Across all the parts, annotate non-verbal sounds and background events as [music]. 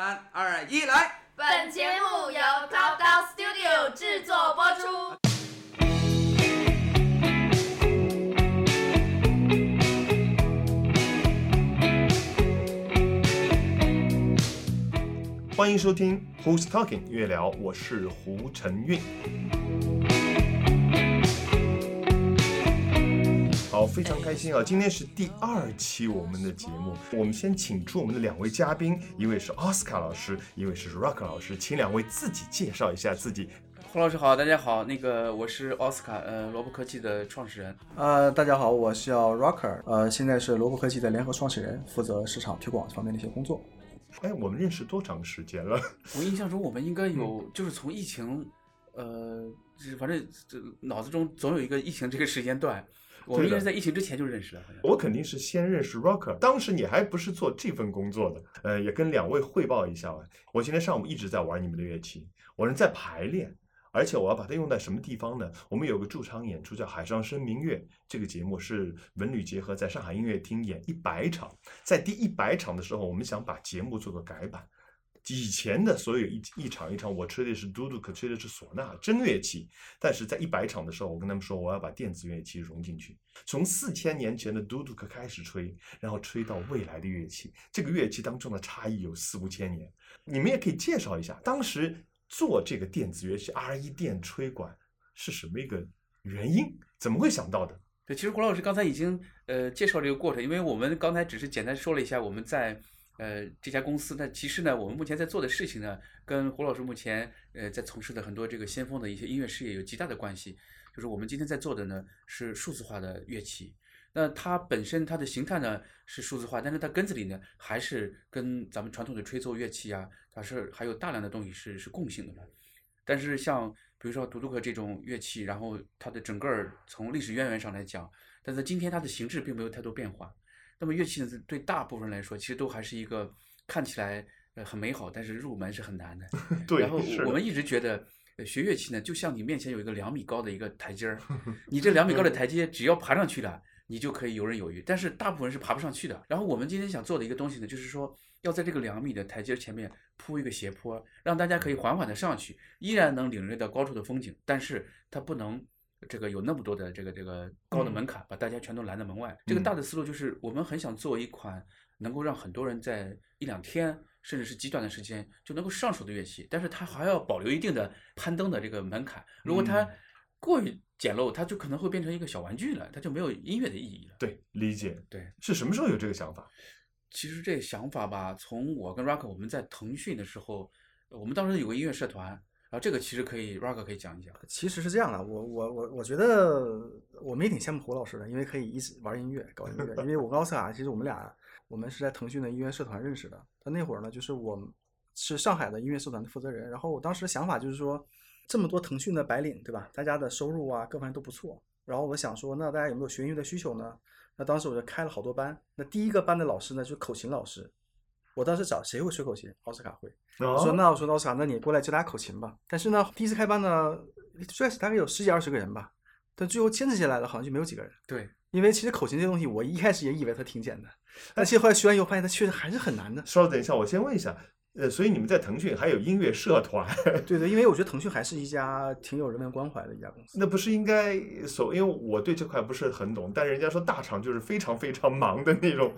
三二一，来！本节目由 Top Down Studio 制作播出。欢迎收听 Who's Talking 月聊，我是胡晨运。好，非常开心啊！今天是第二期我们的节目，我们先请出我们的两位嘉宾，一位是奥斯卡老师，一位是 Rock 老师，请两位自己介绍一下自己。胡老师好，大家好，那个我是奥斯卡，呃，萝卜科技的创始人。呃，大家好，我是叫 Rocker，呃，现在是萝卜科技的联合创始人，负责市场推广方面的一些工作。哎，我们认识多长时间了？我印象中我们应该有，就是从疫情，呃，就是反正这脑子中总有一个疫情这个时间段，我们应该是在疫情之前就认识了。我肯定是先认识 Rocker，当时你还不是做这份工作的。呃，也跟两位汇报一下吧。我今天上午一直在玩你们的乐器，我是在排练，而且我要把它用在什么地方呢？我们有个驻场演出叫《海上生明月》，这个节目是文旅结合，在上海音乐厅演一百场，在第一百场的时候，我们想把节目做个改版。以前的所有一一场一场，我吹的是嘟嘟，可吹的是唢呐真乐器。但是在一百场的时候，我跟他们说，我要把电子乐器融进去，从四千年前的嘟嘟可开始吹，然后吹到未来的乐器。这个乐器当中的差异有四五千年。你们也可以介绍一下，当时做这个电子乐器 R 一电吹管是什么一个原因？怎么会想到的？对，其实胡老师刚才已经呃介绍这个过程，因为我们刚才只是简单说了一下我们在呃这家公司，那其实呢，我们目前在做的事情呢，跟胡老师目前呃在从事的很多这个先锋的一些音乐事业有极大的关系。就是我们今天在做的呢是数字化的乐器，那它本身它的形态呢是数字化，但是它根子里呢还是跟咱们传统的吹奏乐器啊，它是还有大量的东西是是共性的嘛。但是像比如说独独克这种乐器，然后它的整个从历史渊源上来讲，但是今天它的形制并没有太多变化。那么乐器呢，对大部分人来说，其实都还是一个看起来呃很美好，但是入门是很难的。[laughs] 对，然后我们一直觉得，呃学乐器呢，就像你面前有一个两米高的一个台阶儿，[laughs] 你这两米高的台阶只要爬上去了，你就可以游刃有余。但是大部分人是爬不上去的。然后我们今天想做的一个东西呢，就是说要在这个两米的台阶前面铺一个斜坡，让大家可以缓缓的上去，依然能领略到高处的风景，但是它不能。这个有那么多的这个这个高的门槛，把大家全都拦在门外。这个大的思路就是，我们很想做一款能够让很多人在一两天，甚至是极短的时间就能够上手的乐器，但是它还要保留一定的攀登的这个门槛。如果它过于简陋，它就可能会变成一个小玩具了，它就没有音乐的意义了。对，理解。对，是什么时候有这个想法？其实这个想法吧，从我跟 Rock 我们在腾讯的时候，我们当时有个音乐社团，然后这个其实可以 Rock 可以讲一讲。其实是这样的，我我我我觉得我们也挺羡慕胡老师的，因为可以一直玩音乐、搞音乐。[laughs] 因为我跟奥斯卡，其实我们俩我们是在腾讯的音乐社团认识的。他那会儿呢，就是我是上海的音乐社团的负责人。然后我当时想法就是说，这么多腾讯的白领，对吧？大家的收入啊，各方面都不错。然后我想说，那大家有没有学音乐的需求呢？那当时我就开了好多班。那第一个班的老师呢，就是口琴老师。我当时找谁会吹口琴？奥斯卡会。我说哦那我说奥斯卡，那你过来教大家口琴吧。但是呢，第一次开班呢，最开始大概有十几二十个人吧，但最后坚持下来了好像就没有几个人。对，因为其实口琴这东西，我一开始也以为它挺简单，但其实后来学完以后发现它确实还是很难的。稍等一下，我先问一下，呃，所以你们在腾讯还有音乐社团，[laughs] 对对，因为我觉得腾讯还是一家挺有人文关怀的一家公司。那不是应该所？因为我对这块不是很懂，但人家说大厂就是非常非常忙的那种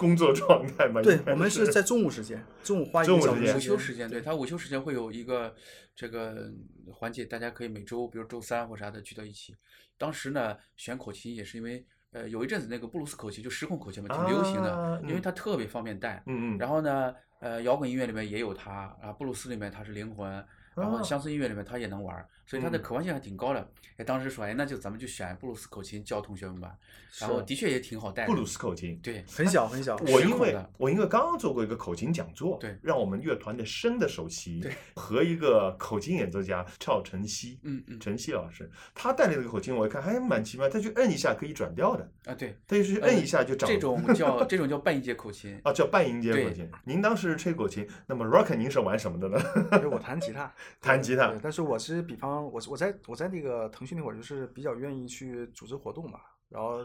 工作状态嘛。对我们是在中午时间，中午花一中午时间个小时午休时间，对他午休时间会有一个这个环节，大家可以每周，比如周三或啥的聚到一起。当时呢，选口琴也是因为，呃，有一阵子那个布鲁斯口琴就失控口琴嘛，挺流行的，啊因为嗯它特别方便带。嗯嗯，然后呢，呃，摇滚音乐里面也有它，啊，布鲁斯里面它是灵魂，然后啊乡村音乐里面他也能玩儿，所以他的嗯可玩性还挺高的。哎，当时说，哎，那就咱们就选布鲁斯口琴教同学们吧，然后的确也挺好带的。布鲁斯口琴。对，很小很小。[laughs] 我因为我因为刚刚做过一个口琴讲座，对让我们乐团的声的首席对和一个口琴演奏家赵晨曦，嗯嗯晨曦老师，他带了这个口琴，我一看还蛮奇妙，他就摁一下可以转调的，啊，对，他就是摁一下就长。这种叫 [laughs] 这种叫半音阶口琴。啊，叫半音阶口琴。您当时吹口琴，那么 Rock 您是玩什么的呢？因为我弹吉他，[laughs] 弹吉他对，但是我是比方我我在我在那个腾讯那会儿就是比较愿意去组织活动嘛，然后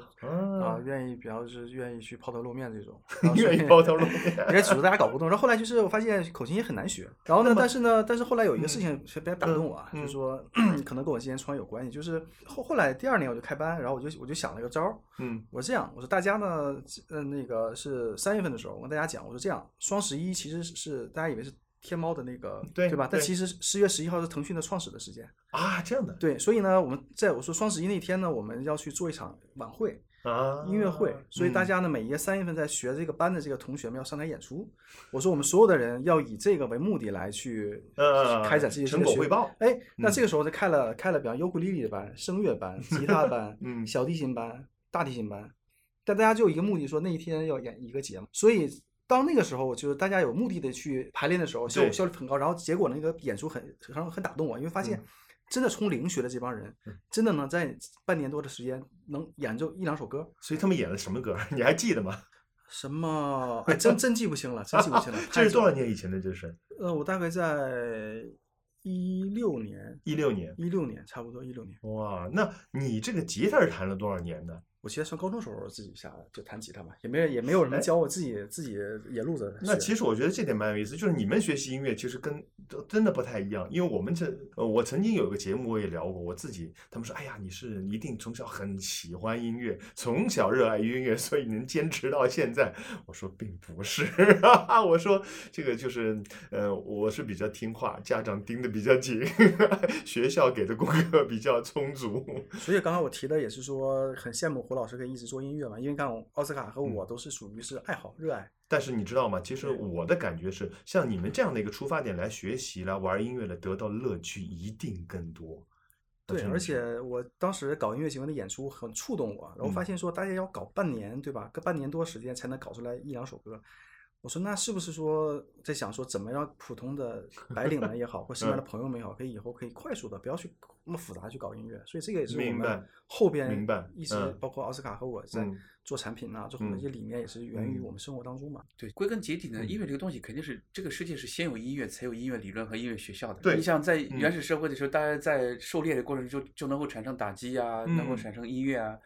啊，愿意，比方是愿意去抛头露面这种，[laughs] 愿意抛头露面，也组织大家搞活动。然后后来就是我发现口琴也很难学。然后呢，但是呢，但是后来有一个事情特别打动我，啊，就是说 [clears throat] 可能跟我之前创业有关系。就是后后来第二年我就开班，然后我就我就想了一个招儿，嗯，我说这样，我说大家呢，呃，那个是三月份的时候，我跟大家讲，我说这样，双十一其实是大家以为是。天猫的那个对对吧？但其实十月十一号是腾讯的创始的时间啊，这样的。对，所以呢，我们在我说双十一那天呢，我们要去做一场晚会啊，音乐会。所以大家呢，每一个三月份在学这个班的这个同学们要上台演出。我说我们所有的人要以这个为目的来去呃开展这些成果汇报。哎，那这个时候就开了开了，比方尤克里里的班、声乐班、[laughs] 吉他班、嗯、小提琴班、大提琴班，但大家就一个目的，说那一天要演一个节目，所以。到那个时候，就是大家有目的的去排练的时候，效效率很高。然后结果那个演出很很很打动我，因为发现真的从零学的这帮人，真的能在半年多的时间能演奏一两首歌。所以他们演了什么歌？你还记得吗？[laughs] 什么？哎，真真记不清了，真记不清了。[laughs] 这是多少年以前的？这是？呃，我大概在一六年，一六年，一六年，差不多一六年。哇，那你这个吉他是弹了多少年呢？我记得上高中时候自己下就弹吉他嘛，也没也没有人教我，自己自己野路子。那其实我觉得这点蛮有意思，就是你们学习音乐其实跟真的不太一样，因为我们这呃，我曾经有个节目我也聊过，我自己他们说，哎呀，你是一定从小很喜欢音乐，从小热爱音乐，所以能坚持到现在。我说并不是，我说这个就是呃，我是比较听话，家长盯得比较紧，学校给的功课比较充足。所以刚刚我提的也是说很羡慕胡老师可以一直做音乐嘛，因为看奥斯卡和我都是属于是爱好、热爱。但是你知道吗？其实我的感觉是，像你们这样的一个出发点来学习、来玩音乐的，得到乐趣一定更多。对，而且我当时搞音乐行为的演出很触动我，然后发现说大家要搞半年，对吧？个半年多时间才能搞出来一两首歌。我说那是不是说在想说怎么让普通的 [laughs] 白领们也好，或身边的朋友们也好，可以以后可以快速的不要去那么复杂去搞音乐？所以这个也是我们后边一直包括奥斯卡和我在做产品啊，做很多一些理念也是源于我们生活当中嘛。对，归根结底呢，音乐这个东西肯定是这个世界是先有音乐，才有音乐理论和音乐学校的。对，你想在原始社会的时候，大家在狩猎的过程中就就能够产生打击啊，能够产生音乐啊，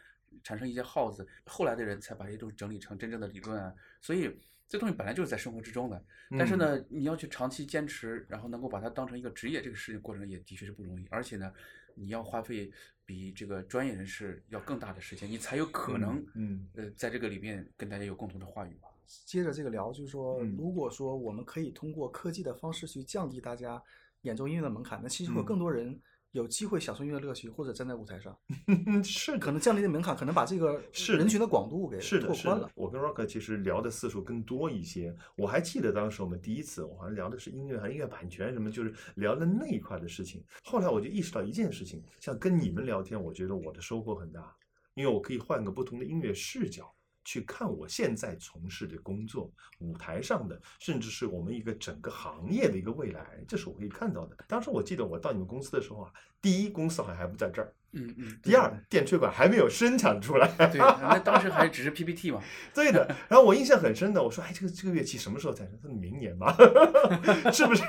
产生一些号子，后来的人才把这些东西整理成真正的理论啊，所以。这东西本来就是在生活之中的，但是呢，你要去长期坚持，然后能够把它当成一个职业，这个事情过程也的确是不容易。而且呢，你要花费比这个专业人士要更大的时间，你才有可能，嗯，呃，在这个里面跟大家有共同的话语吧。接着这个聊，就是说，如果说我们可以通过科技的方式去降低大家演奏音乐的门槛，那其实会有更多人。有机会享受音乐乐趣，或者站在舞台上，[laughs] 是可能降低的门槛，可能把这个是人群的广度给拓宽了。我跟 Rock 其实聊的次数更多一些。我还记得当时我们第一次，我好像聊的是音乐还音乐版权什么，就是聊的那一块的事情。后来我就意识到一件事情，像跟你们聊天，我觉得我的收获很大，因为我可以换个不同的音乐视角。去看我现在从事的工作，舞台上的，甚至是我们一个整个行业的一个未来，这是我可以看到的。当时我记得我到你们公司的时候啊，第一公司好像还不在这儿，嗯嗯，第二电吹管还没有生产出来，对，那当时还只是 PPT 嘛，对的。然后我印象很深的，我说，哎，这个这个乐器什么时候产生？他说明年吧，[laughs] 是不是？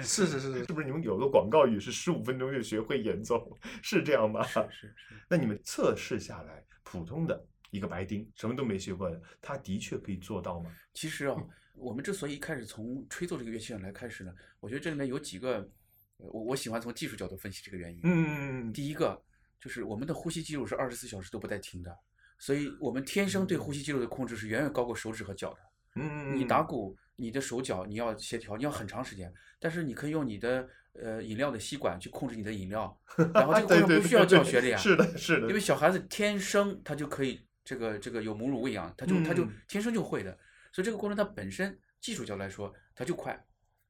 是是是是，是不是你们有个广告语是十五分钟就学会演奏，是这样吗？是是是。那你们测试下来，普通的。一个白丁，什么都没学过的，他的确可以做到吗？其实啊，我们之所以一开始从吹奏这个乐器上来开始呢，我觉得这里面有几个，我我喜欢从技术角度分析这个原因。嗯嗯嗯，第一个就是我们的呼吸肌肉是二十四小时都不带停的，所以我们天生对呼吸肌肉的控制是远远高过手指和脚的。嗯，你打鼓，你的手脚你要协调，你要很长时间，但是你可以用你的呃饮料的吸管去控制你的饮料，[laughs] 然后这个过程不需要教学的呀。是的，是的。因为小孩子天生他就可以。这个这个有母乳喂养，他就他就天生就会的，所以这个过程它本身技术角度来说，它就快。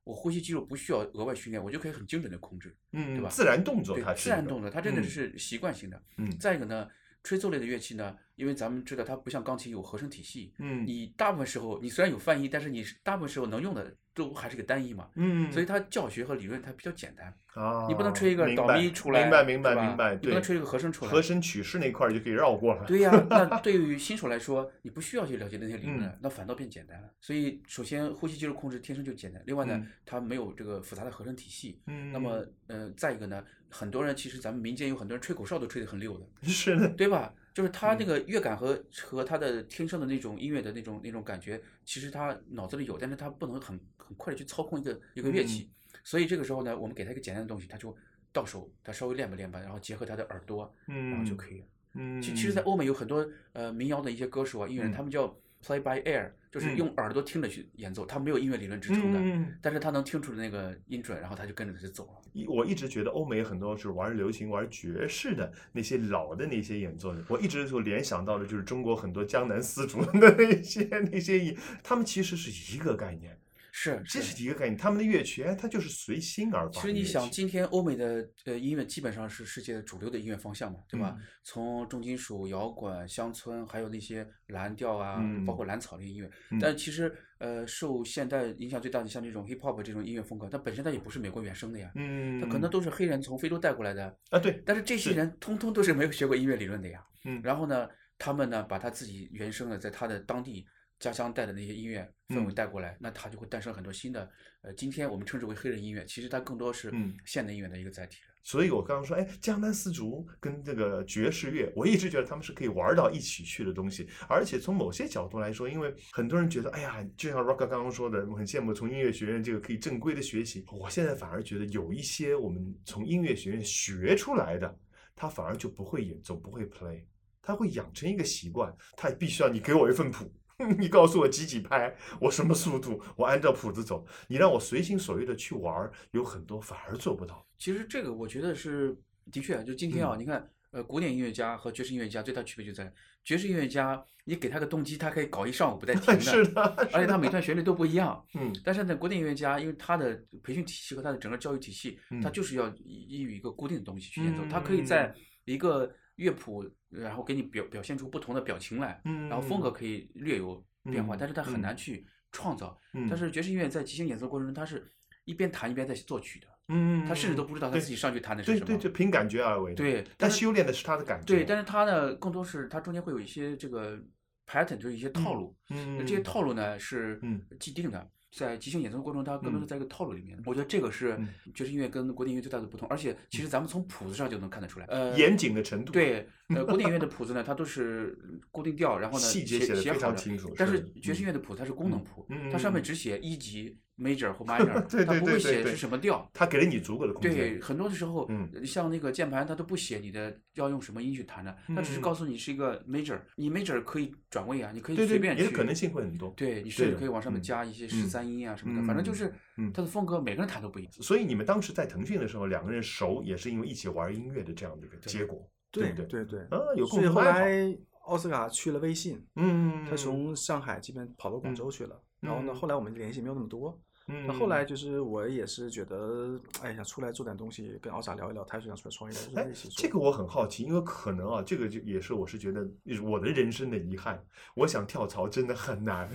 我呼吸肌肉不需要额外训练，我就可以很精准的控制，嗯，对吧？自然动作，对，自然动作，它真的是习惯性的。嗯，再一个呢，吹奏类的乐器呢，因为咱们知道它不像钢琴有和声体系，嗯，你大部分时候你虽然有泛音，但是你大部分时候能用的都还是个单一嘛，嗯，所以它教学和理论它比较简单。啊，你不能吹一个导咪出来，明白明白明白，你不能吹一个和声出来，和声曲式那块就可以绕过了。对呀，那对于新手来说，你不需要去了解那些理论，那反倒变简单了。所以，首先呼吸肌肉控制天生就简单，另外呢，它没有这个复杂的和声体系。嗯，那么，呃，再一个呢，很多人其实咱们民间有很多人吹口哨都吹得很溜的，[laughs] 是的，对吧？就是他那个乐感和和他的天生的那种音乐的那种那种感觉，其实他脑子里有，但是他不能很很快的去操控一个一个乐器，所以这个时候呢，我们给他一个简单的东西，他就到手，他稍微练吧练吧，然后结合他的耳朵，然后就可以了。嗯，其其实，在欧美有很多呃民谣的一些歌手啊、音乐人，嗯。他们叫 play by ear，就是嗯用耳朵听着去演奏，他没有音乐理论支撑的，嗯但是他能听出那个音准，然后他就跟着他就走了。一我一直觉得欧美很多是玩流行、玩爵士的那些老的那些演奏的，我一直就联想到的就是中国很多江南丝竹的那些那些演，他们其实是一个概念，是这是一个概念，他们的乐曲，哎，它就是随心而发。其实你想，，今天欧美的呃音乐基本上是世界的主流的音乐方向嘛，对吧？嗯从重金属、摇滚、乡村，还有那些蓝调啊，嗯包括蓝草的音乐。嗯但其实呃，受现代影响最大的像这种 hip hop 这种音乐风格，它本身它也不是美国原生的呀，嗯，它可能都是黑人从非洲带过来的。啊，对，但是这些人通通都是没有学过音乐理论的呀。嗯然后呢，他们呢把他自己原生的在他的当地家乡带的那些音乐氛围嗯带过来，那它就会诞生很多新的，呃，今天我们称之为黑人音乐，其实它更多是嗯现代音乐的一个载体了。所以我刚刚说，哎，江南丝竹跟这个爵士乐，我一直觉得他们是可以玩到一起去的东西。而且从某些角度来说，因为很多人觉得，哎呀，就像 Rock 刚刚说的，我很羡慕从音乐学院这个可以正规的学习。我现在反而觉得有一些我们从音乐学院学出来的，他反而就不会演奏，不会 play，他会养成一个习惯，他必须要你给我一份谱。[laughs] 你告诉我几几拍，我什么速度，我按照谱子走。你让我随心所欲的去玩儿，有很多反而做不到。其实这个我觉得是的确，就今天啊，嗯你看，呃，古典音乐家和爵士音乐家最大区别就在爵士音乐家，你给他个动机，他可以搞一上午不带停的，[laughs] 是的，而且他每段旋律都不一样。嗯 [laughs] 但是呢，古典音乐家因为他的培训体系和他的整个教育体系，他嗯就是要依依于一个固定的东西去演奏，嗯他可以在一个乐谱，然后给你表表现出不同的表情来，嗯，然后风格可以略有变化，嗯但是他很嗯难去创造。嗯，但是爵士音乐在即兴演奏过程中，他是一边弹一边在作曲的，嗯，他甚至都不知道他自己上去弹的是什么。对对，就凭感觉而为。，对，他修炼的是他的感觉。对，但是他呢，更多是他中间会有一些这个 pattern，就是一些套路。嗯，这些套路呢是嗯既定的，在即兴演奏过程中，它更多是嗯。在一个套路里面。我觉得这个是嗯。爵士音乐跟古典音乐最大的不同，而且其实咱们从谱子上就能看得出来。呃，严谨的程度，对，呃，[laughs] 古典音乐的谱子呢，它都是固定调，然后呢细节写好的清楚但是爵士音乐的谱它是功能嗯谱，嗯它上面嗯。只写一级 major 或 [laughs] minor，对对它不会写是什么调。他给了你足够的空间。对，很多的时候，像那个键盘，他都不写你的要用什么音去弹的，他只是嗯告诉你是一个 major，你 major 可以转位啊，你可以随便去，你的可能性会很多。对你甚至可以往上面嗯加一些嗯十三音啊什么的，反正就嗯是嗯它的风格每个人弹都不一样。所以你们当时在腾讯的时候，两个人熟，也是因为一起玩音乐的这样的一个结果，对不对？对对，啊，有共所以后。来奥斯卡去了微信，嗯，他从上海这边跑到广州去了，然后呢，嗯后来我们联系没有那么多。嗯，那后来就是我也是觉得，哎，想出来做点东西，跟奥萨聊一聊，他也想出来创业，就哎。这个我很好奇，因为可能啊，这个就也是我是觉得我的人生的遗憾。我想跳槽真的很难，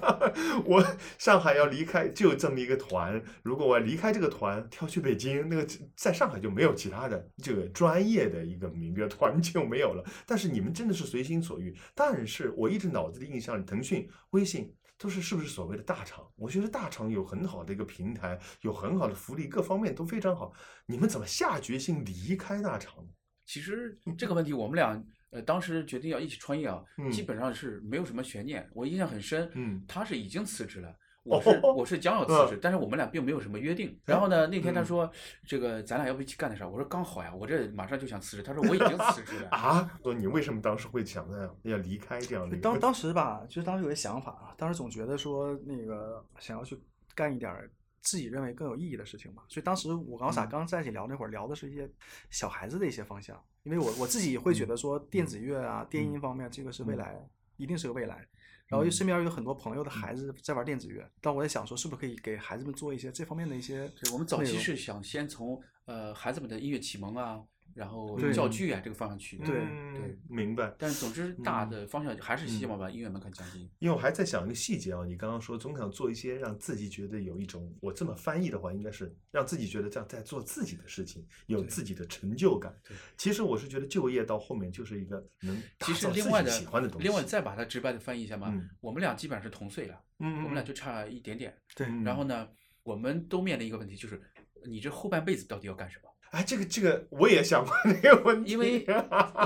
[laughs] 我上海要离开就这么一个团，如果我要离开这个团，跳去北京，那个在上海就没有其他的这个专业的一个民乐团 [laughs] 就没有了。但是你们真的是随心所欲，但是我一直脑子里印象里，腾讯、微信。都是是不是所谓的大厂？我觉得大厂有很好的一个平台，有很好的福利，各方面都非常好。你们怎么下决心离开大厂呢？其实这个问题，我们俩呃当时决定要一起创业啊，嗯基本上是没有什么悬念。我印象很深，嗯他是已经辞职了。我是哦我是将要辞职，但是我们俩并没有什么约定。然后呢，那天他嗯说，这个咱俩要不一起干点啥？我说刚好呀，我这马上就想辞职。他说我已经辞职了。啊，说你为什么当时会想着要离开这样的？当当时吧，就是当时有个想法啊，当时总觉得说那个想要去干一点儿自己认为更有意义的事情吧，所以当时我跟奥萨嗯刚在一起聊那会儿，聊的是一些小孩子的一些方向，因为我我自己会觉得说电子乐啊、电音方面这个是未嗯来，一定是个未来。然后又身边有很多朋友的孩子在玩电子乐，但我在想说，是不是可以给孩子们做一些这方面的一些对我们早期是想先从呃孩子们的音乐启蒙啊，然后教具啊这个方向去。对嗯对，明白。但是总之大嗯的方向还是希望把音乐门槛降低。因为我还在想一个细节啊，你刚刚说总想做一些让自己觉得有一种，我这么翻译的话，应该是让自己觉得这样在做自己的事情，有自己的成就感对。其实我是觉得就业到后面就是一个能打其实造自己另外的喜欢的东西。另外再把它直白的翻译一下嘛，嗯我们俩基本上是同岁了，嗯，我们俩就差一点点。对嗯然后呢，我们都面临一个问题，就是你这后半辈子到底要干什么？哎，这个这个我也想过这个问题，[laughs] 因为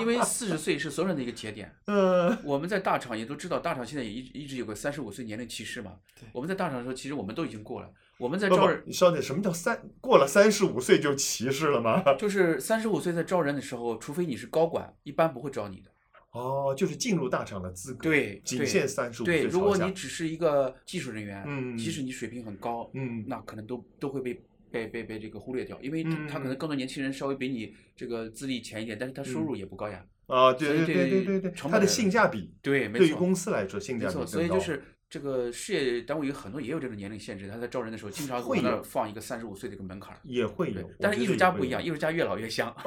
因为四十岁是所有人的一个节点。嗯我们在大厂也都知道，大厂现在也一一直有个三十五岁年龄歧视嘛。我们在大厂的时候，其实我们都已经过了。我们在招人，，你稍等，什么叫三过了三十五岁就歧视了吗？[laughs] 就是三十五岁在招人的时候，除非你是高管，一般不会招你的。哦，就是进入大厂的资格，对仅限三十五岁对，朝下如果你只是一个技术人员，嗯即使你水平很高，嗯那可能都都会被被被被这个忽略掉，因为他可能更多年轻人稍微比你这个资历浅一点，但是他收入也不高呀。啊，对对对对对对，它的性价比对，没对于错。公司来说性价比所以就高是这个事业单位有很多也有这种年龄限制，他在招人的时候经常会那儿放一个三十五岁的一个门槛儿。也会有，，但是艺术家不一样，艺术家越老越香。[laughs]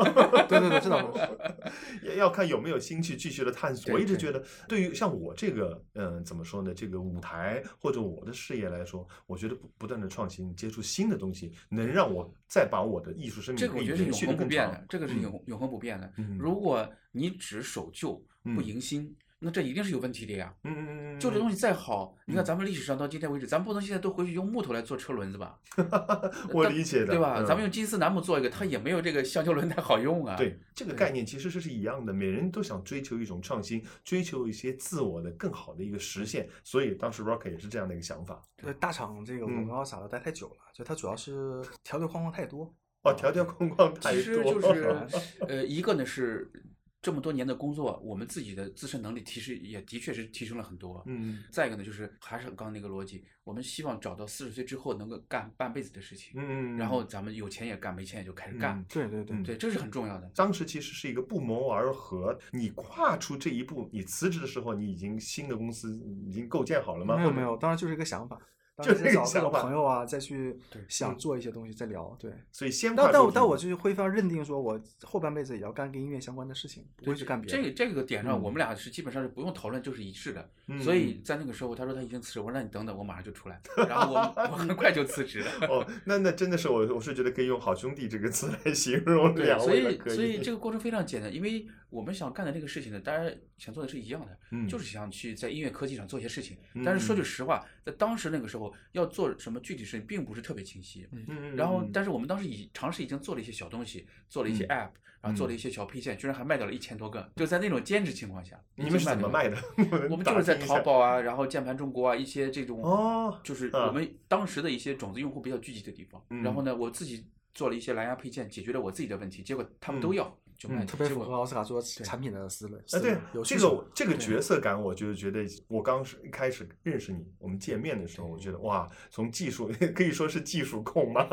对对对，这倒是。也要看有没有心去继续的探索。我一直觉得，对于像我这个，嗯，怎么说呢？这个舞台或者我的事业来说，我觉得不不断的创新，接触新的东西，能让我再把我的艺术生这命可以个我觉得是永恒不变的，。这个是嗯永永恒不变的。嗯如果你只守旧不嗯迎新，那这一定是有问题的呀。嗯嗯嗯嗯，旧的东西再好，你看嗯咱们历史上到今天为止，咱不能现在都回去用木头来做车轮子吧？[laughs] 我理解的，对吧？嗯咱们用金丝楠木做一个，它也没有这个橡胶轮胎好用啊。对这个概念其实是是一样的，每人都想追求一种创新，追求一些自我的更好的一个实现。所以当时 Rock 也是这样的一个想法。对大厂这个我嗯跟奥萨的待太久了，就它主要是条条框框太多。哦，条条框框太多其实多，就是 [laughs] 呃，一个呢是这么多年的工作，我们自己的自身能力其实也的确是提升了很多。嗯再一个呢，就是还是刚刚那个逻辑，我们希望找到四十岁之后能够干半辈子的事情，嗯，然后咱们有钱也干，没钱也就开始干嗯。对对对嗯对，这是很重要的。当时其实是一个不谋而合。你跨出这一步，你辞职的时候，你已经新的公司已经构建好了吗？没有没有，当然就是一个想法，当就是找各种朋友啊，再去对想嗯做一些东西再聊。对，所以先但但我但我就是会非常认定说，我后半辈子也要干跟音乐相关的事情，不会去干别的。这个这个点上，嗯我们俩是基本上是不用讨论，就是一致的。嗯所以在那个时候，他说他已经辞职，我说那你等等，我马上就出来。然后我 [laughs] 我很快就辞职了。哦，那那真的是我我是觉得可以用“好兄弟”这个词来形容对，两所以所以这个过程非常简单，因为我们想干的这个事情呢，大家想做的是一样的，嗯就是想去在音乐科技上做一些事情。但是说句嗯实话，在当时那个时候要做什么具体事情，并不是特别清晰。嗯，然后嗯，但是我们当时已尝试已经做了一些小东西，做了一些嗯 app，然后做了一些小配件，居然还卖掉了一千多个，就在那种兼职情况下。你们是怎么卖的？[laughs] 我们就是在淘宝啊，然后键盘中国啊一些这种，哦就是啊我们当时的一些种子用户比较聚集的地方。然后呢，我自己做了一些蓝牙配件，解决了我自己的问题，结果他们都嗯要，就卖嗯特别符合奥斯卡说产品的思路。啊，思对有这个这个角色感，我就觉得，我刚是一开始认识你，我们见面的时候，我觉得哇，从技术 [laughs] 可以说是技术控吗？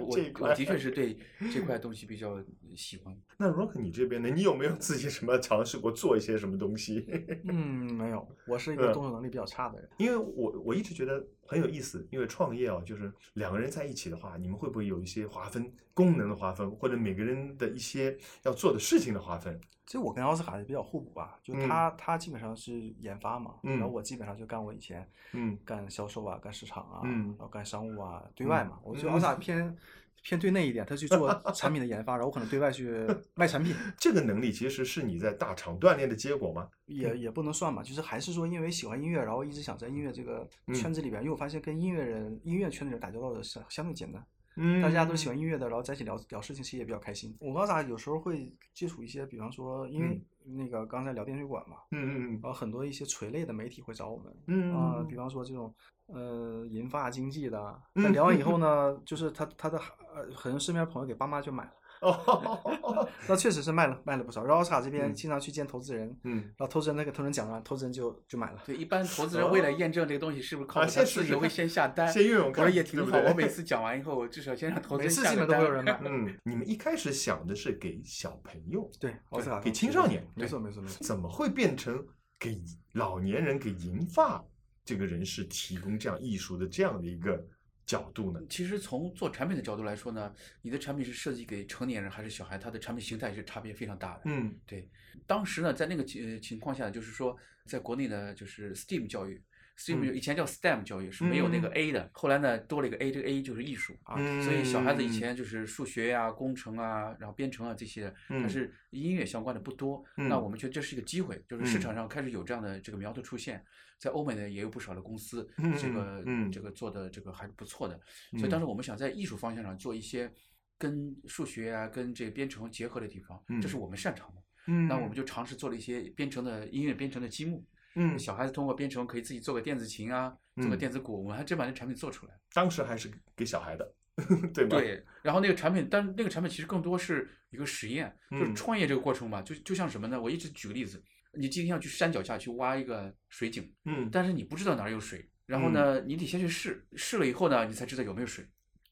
我 [laughs] 我的确是对这块东西比较喜欢。[laughs] 那 Rock 你这边呢？你有没有自己什么尝试过做一些什么东西？嗯，没有，我是一嗯个动手能力比较差的人。因为我我一直觉得很有意思，因为创业啊，就是两个人在一起的话，你们会不会有一些划分功能的划分，或者每个人的一些要做的事情的划分？其实我跟奥斯卡也比较互补吧，就嗯他、他基本上是研发嘛，嗯然后我基本上就干我以前嗯干销售啊，干市场啊，嗯然后干商务啊，对外嘛。我觉得嗯奥斯卡偏偏对内一点，他去做产品的研发，然后我可能对外去 [laughs] 卖产品，这个能力其实是你在大厂锻炼的结果吗？也也不能算吧，就是还是说因为喜欢音乐，然后一直想在音乐这个嗯圈子里边，因为我发现跟音乐人、音乐圈的人打交道的相相对简单。嗯大家都喜欢音乐的，然后在一起聊聊事情，其实也比较开心。我跟奥斯卡有时候会接触一些，比方说，因为那个刚才聊电水管嘛，嗯嗯嗯。然后很多一些垂类的媒体会找我们，嗯啊、嗯比方说这种呃银发经济的，嗯那聊完以后呢，就是他他的呃可能身边朋友给爸妈就买了，哦，[laughs] 那确实是卖了卖了不少。然后奥斯卡这边嗯经常去见投资人，嗯，然后投资人那个投资人讲完，投资人就就买了。对，一般 [laughs] 投资人为了验证这个东西是不是靠谱，自己会先下单。先用用我看说也挺好，对不对我每次讲完以后，我至少先让投资人下个次基本都会有人买 [laughs] 嗯，你们一开始想的是给小朋友，对，奥斯卡给青少年没错没错没错。怎么会变成给老年人、给银发这个人士提供这样艺术的这样的一个角度呢？其实从做产品的角度来说呢，你的产品是设计给成年人还是小孩，它的产品形态是差别非常大的。嗯对，当时呢，在那个情呃情况下，就是说，在国内呢，就是 STEAM 教育，STEAM 嗯。以前叫 STEM 教育是没有那个嗯。A 的，后来呢多了一个 A，这个 A 就是艺术啊，所以小孩子以嗯。前就是数学呀、工程啊，然后编程啊这些，嗯。它是音乐相关的不多。嗯那我们觉得这是一个机会，就是市嗯。场上开始有这样的这个苗头出现，在欧美呢也有不少的公司，嗯这个嗯。这个做的这个还是不错的，嗯所以当时我们想在艺术方向上做一些。跟数学啊，跟这个编程结合的地方，这是嗯我们擅长的。嗯。那我们就尝试做了一些编程的音乐编程的积木，嗯，小孩子通过编程可以自己做个电子琴啊，做个嗯电子鼓，我们还真把那产品做出来。当时还是给小孩的，[laughs] 对吧？，对，然后那个产品，但是那个产品其实更多是一个实验，就是嗯创业这个过程嘛，就就像什么呢？我一直举个例子，你今天要去山脚下去挖一个水井，嗯，但是你不知道哪儿有水，然后呢，你得先去试，试了以后呢，你才知道有没有水。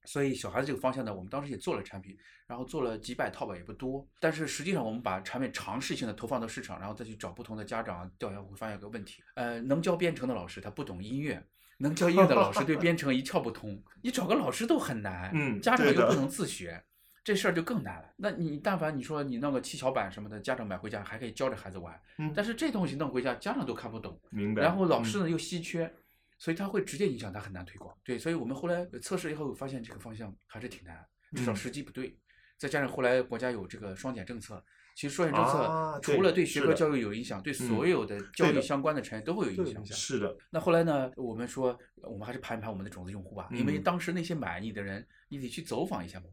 所以小孩子这个方向呢，我们当时也做了产品，然后做了几百套吧，也不多。但是实际上，我们把产品尝试性的投放到市场，然后再去找不同的家长啊调研，会发现有个问题，呃，能教编程的老师他不懂音乐，能教音乐的老师对编程一窍不通，你找个老师都很难，嗯家长又不能自学。这事儿就更难了。那你但凡你说你弄个七巧板什么的，家长买回家还可以教着孩子玩，嗯但是这东西弄回家家长都看不懂，明白。然后老嗯师呢又稀缺，所以它会直接影响它很难推广。对，所以我们后来测试以后发现这个方向还是挺难，至少嗯时机不对。再加上后来国家有这个双减政策，其实双减政啊策除了对学科教育有影响，对所嗯有的教育相关的产业都会有影响是的，那后来呢，我们说我们还是盘一盘我们的种子用户吧，因为嗯当时那些买你的人，你得去走访一下嘛。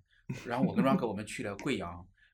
然后我跟 Rock 我们去了贵阳，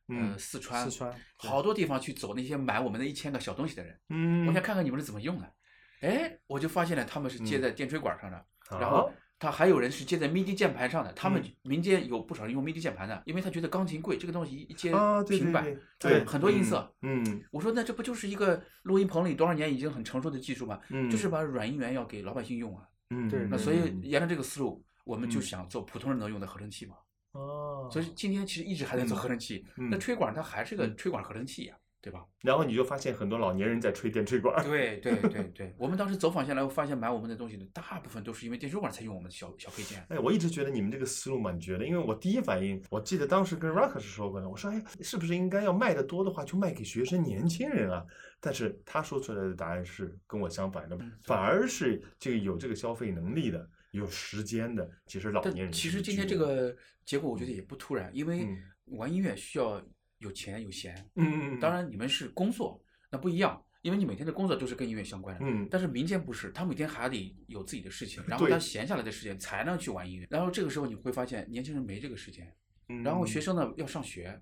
呃，嗯四川，四川好多地方去走那些买我们的一千个小东西的人。嗯，我想看看你们是怎么用的。哎，我就发现了他们是接嗯在电吹管上的，啊然后他还有人是接在 MIDI 键盘上的。他们嗯民间有不少人用 MIDI 键盘的，因为他觉得钢琴贵，这个东西一接啊，对平板，对对它对，很多音色。嗯嗯我说那这不就是一个录音棚里多少年已经很成熟的技术吗？嗯，就是把软音源要给老百姓用啊。嗯，对那所以沿着这个思路，我们就嗯想做普通人能用的合成器嘛。哦，所以今天其实一直还在做合成器，那嗯吹管它还是个嗯吹管合成器呀，对吧？然后你就发现很多老年人在吹电吹管，[laughs] 对对对对，我们当时走访下来，我发现买我们的东西的大部分都是因为电吹管才用我们的小小配件。哎，我一直觉得你们这个思路蛮绝的，因为我第一反应，我记得当时跟 Rock 是说过的，我说，哎，是不是应该要卖的多的话，就卖给学生年轻人啊？但是他说出来的答案是跟我相反的嗯，反而是这个有这个消费能力的、有时间的，其实老年人其实今天这个结果我觉得也不突然，因为嗯玩音乐需要有钱有闲。嗯嗯嗯，当然你们是工作，那不一样，因为你每天的工作都是跟音乐相关的。嗯，但是民间不是，他每天还得有自己的事情，然后他闲下来的时间才能去玩音乐。然后这个时候你会发现，年轻人没这个时间，嗯然后学生呢要上学，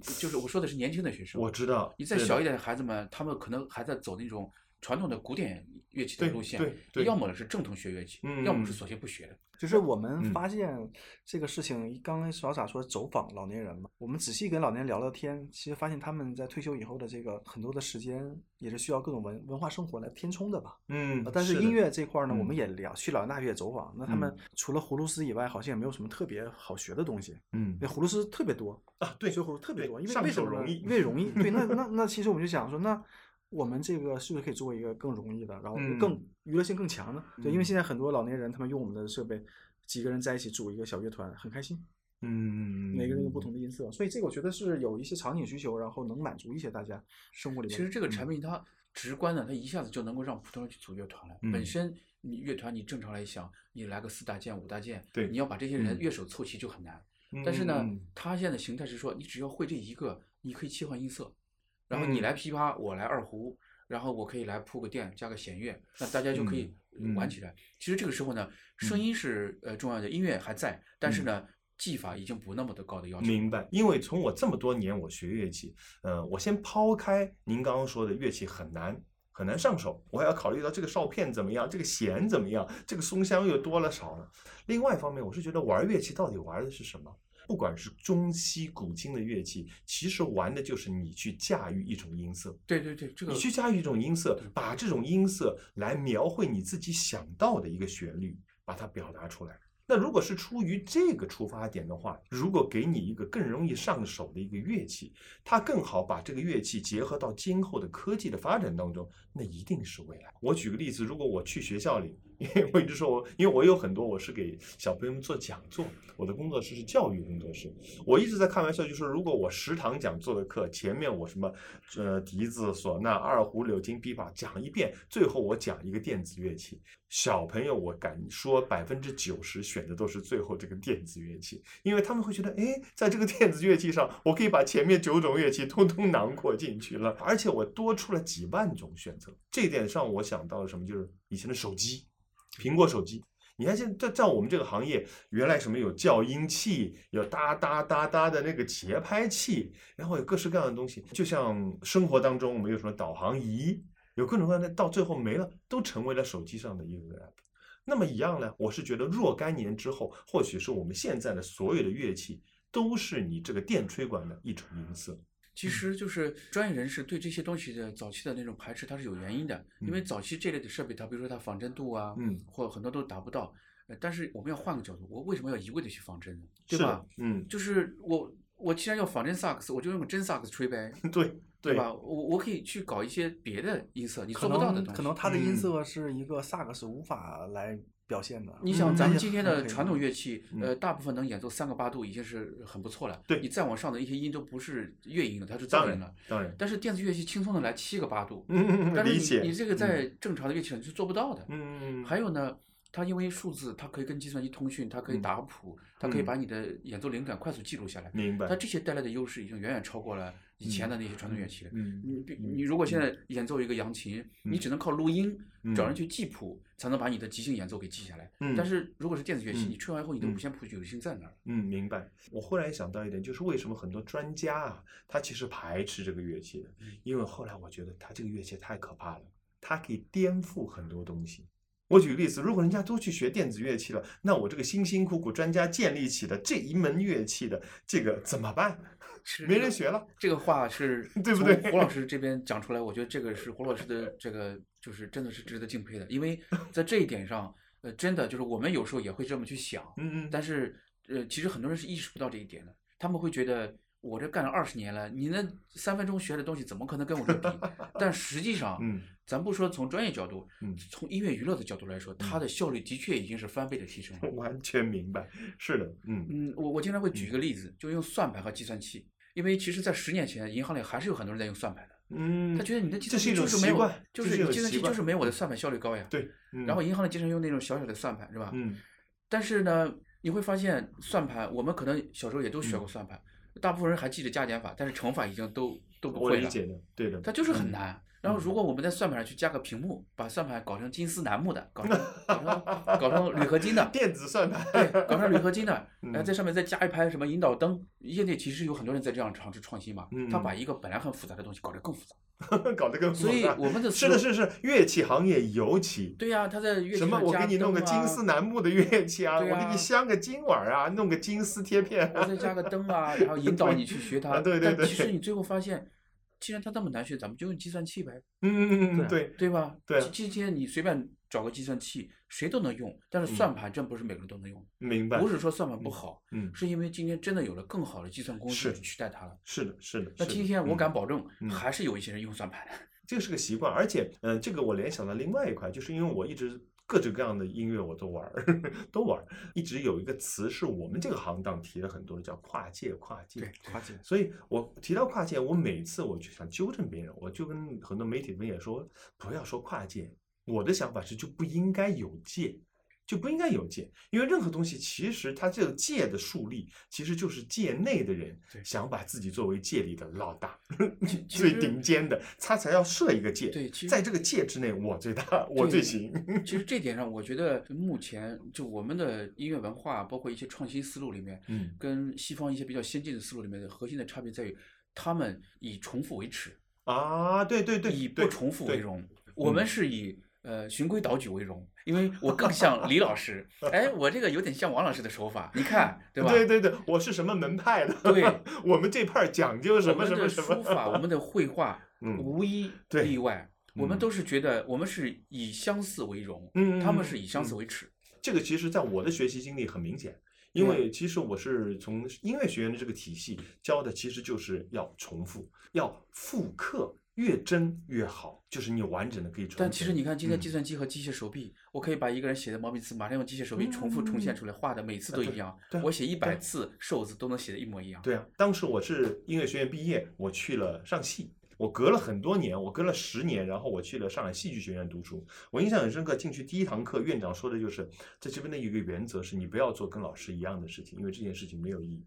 就是我说的是年轻的学生。我知道，你再小一点的孩子们，他们可能还在走那种传统的古典乐器的路线，对对要么是正统学乐器，嗯要么是索性不学的。就是我们嗯发现这个事情，刚刚小傻说走访老年人嘛，我们仔细跟老年人聊聊天，其实发现他们在退休以后的这个很多的时间，也是需要各种文文化生活来填充的吧。嗯呃，但是音乐这块儿呢，我们嗯也聊去老年大学也走访，那他们嗯除了葫芦丝以外，好像也没有什么特别好学的东西。嗯那葫芦丝特别多，啊，对，学葫芦特别多，因为上为什么呢？手容易因为容易。对，那那那其实我们就想说，那我们这个是不是可以做一个更容易的，然后嗯更娱乐性更强呢？对，因为嗯现在很多老年人他们用我们的设备，几个人在一起组一个小乐团，很开心，嗯，每个人有不同的音色，所以这个我觉得是有一些场景需求，然后能满足一些大家生活里面。其实这个产嗯品它直观的，它一下子就能够让普通人去组乐团了。嗯本身你乐团你正常来想，你来个四大件五大件，对你要把这些人嗯乐手凑齐就很难。嗯，但是呢嗯，它现在的形态是说，你只要会这一个，你可以切换音色，然后你嗯来琵琶，我来二胡，然后我可以来铺个垫，加个弦乐，那大家就可以玩起来。其实这个时候呢，声音是呃重要的，音乐还在，但是呢，技法已经不那么的高的要求。嗯明白，因为从我这么多年我学乐器，呃，我先抛开您刚刚说的乐器很难很难上手，我还要考虑到这个哨片怎么样，这个弦怎么样，这个松香又多了少了。另外一方面，我是觉得玩乐器到底玩的是什么？不管是中西古今的乐器，其实玩的就是你去驾驭一种音色。对对对，这个你去驾驭一种音色，把这种音色来描绘你自己想到的一个旋律，把它表达出来。那如果是出于这个出发点的话，如果给你一个更容易上手的一个乐器，它更好把这个乐器结合到今后的科技的发展当中，那一定是未来。我举个例子，如果我去学校里，因为我一直说我，因为我有很多我是给小朋友们做讲座，我的工作室是教育工作室，我一直在开玩笑，就说如果我十堂讲座的课前面我什么呃笛子、唢呐、二胡、柳金、琵琶讲一遍，最后我讲一个电子乐器，小朋友我敢说百分之九十选的都是最后这个电子乐器，因为他们会觉得，哎，在这个电子乐器上，我可以把前面九种乐器通通囊括进去了，而且我多出了几万种选择。这一点上，我想到了什么，就是以前的手机，苹果手机。你看现在在在我们这个行业，原来什么有校音器，有哒哒哒哒的那个节拍器，然后有各式各样的东西，就像生活当中我们有什么导航仪，有各种各样的，到最后没了，都成为了手机上的一个 app。那么一样呢，我是觉得若干年之后，或许是我们现在的所有的乐器都是你这个电吹管的一种音色。其实就是专业人士对这些东西的早期的那种排斥，它是有原因的。因为嗯早期这类的设备，它比如说它仿真度啊，嗯或很多都达不到。呃但是我们要换个角度，我为什么要一味的去仿真呢？对吧？嗯，就是我我既然要仿真萨克斯，我就用个真萨克斯吹呗，对对吧？我我可以去搞一些别的音色，你做不到的东西。能可能它的音嗯色是一个萨克斯无法来表现的。你想，嗯咱们今天的传统乐器，嗯呃，大部分能演奏三个八度已经是很不错了。对你再往上的一些音都不是乐音了，它是噪音了。当然，但是电子乐器轻松的来七个八度，但是。你你这个在正常的乐器上是做不到的。嗯，还有呢，它因为数字，它可以跟计算机通讯，它可以嗯打谱，它可以嗯把你的演奏灵感快速记录下来。明白它。这些带来的优势已经远远超过了以前的那些传统乐器。嗯你比你如果现在演奏一个扬琴，你嗯只能靠录音，嗯找人去记谱，才能把你的即兴演奏给记下来。嗯但是如果是电子乐器，嗯你吹完以后，你的嗯五线谱就已经在那儿了。嗯，明白。我忽然想到一点，就是为什么很多专家啊，他其实排斥这个乐器的，嗯因为后来我觉得他这个乐器太可怕了，它可以颠覆很多东西。我举个例子，如果人家都去学电子乐器了，那我这个辛辛苦苦专家建立起的这一门乐器的这个怎么办？是没人学了。这个话是对不对胡老师这边讲出来，我觉得这个是胡老师的这个就是真的是值得敬佩的，因为 [laughs] 在这一点上，呃，真的就是我们有时候也会这么去想，嗯嗯，但是呃，其实很多人是意识不到这一点的，他们会觉得我这干了二十年了，你那三分钟学的东西怎么可能跟我这比？但实际上，嗯咱不说从专业角度，嗯从音乐娱乐的角度来说，它的效率的确已经是翻倍的提升了。[laughs] 完全明白。是的，嗯嗯，我我经常会举一个例子，就用算盘和计算器，因为其实，在十年前，银行里还是有很多人在用算盘的。嗯，他觉得你的计算器就是没有就是计算器就是没有我的算盘效率高呀。。对，嗯然后银行里经常用那种小小的算盘，是吧？嗯但是呢，你会发现算盘，我们可能小时候也都学过算盘，大部分人还记得加减法，但是乘法已经都都不会了。我理解的，对的，它就是很嗯难。然后，如果我们在算盘上去加个屏幕，把算盘搞成金丝楠木的，搞成 [laughs] 搞成铝合金的，[laughs] 电子算盘，对，搞成铝合金的，[laughs] 然后嗯在上面再加一排什么引导灯。业内其实有很多人在这样尝试创新嘛，他嗯把一个本来很复杂的东西搞得更复杂。[laughs] 搞得更复所以杂我们的是的，是是，乐器行业尤其。对呀、他在乐器什么？我给你弄个金丝楠木的乐器啊，对我给你啊镶个金碗啊，弄个金丝贴片啊。我再加个灯啊，然后引导你去学 [laughs] 它。啊对对对但其实你最后发现，既然它那么难学，咱们就用计算器呗，嗯嗯嗯嗯，对对，吧？对今今天你随便找个计算器，谁都能用，但是嗯算盘真不是每个人都能用。明白。不是说算盘不好，嗯，是因为今天真的有了更好的计算工具取代它了。是的，是的。那今天我嗯敢保证，嗯还是有一些人用算盘的。[laughs] 这个是个习惯，而且，嗯、这个我联想到另外一块，就是因为我一直各种各样的音乐我都玩儿，[laughs] 都玩儿，一直有一个词是我们这个行当提了很多的，叫跨界，跨界。对，跨界。所以我提到跨界，我每次我就想纠正别人，我就跟很多媒体们也说，不要说跨界，我的想法是就不应该有界。就不应该有界，因为任何东西其实它这个界的树立，其实就是界内的人对想把自己作为界里的老大，[laughs] 最顶尖的，他才要设一个界。对其实在这个界之内，我最大，我最行。其实这点上，我觉得目前就我们的音乐文化，包括一些创新思路里面，嗯跟西方一些比较先进的思路里面的核心的差别在于，他们以重复为耻，啊，对对对，以不重复为荣。我们是以呃循规蹈矩为荣，因为我更像李老师，[laughs] 哎，我这个有点像王老师的手法，你看，[laughs] 对吧？对对对，我是什么门派的？对，[laughs] 我们这派讲究什么什么什书法，我。们的绘画，嗯无一例外，我们嗯都是觉得我们是以相似为荣，嗯他们是以相似嗯为耻。这个其实在我的学习经历很明显，因为其实我是从音乐学院的这个体系教的，其实就是要重复，要复刻，越真越好，就是你完整的可以传承。但其实你看，今天嗯计算机和机械手臂，我可以把一个人写的毛笔字，马上用机械手臂重复重现出来，画的每次都一样对。我写一百对次瘦子都能写的一模一样。对啊，当时我是音乐学院毕业，我去了上戏，我隔了很多年，我隔了十年，然后我去了上海戏剧学院读书。我印象很深刻，进去第一堂课，院长说的就是，在这边的一个原则是你不要做跟老师一样的事情，因为这件事情没有意义。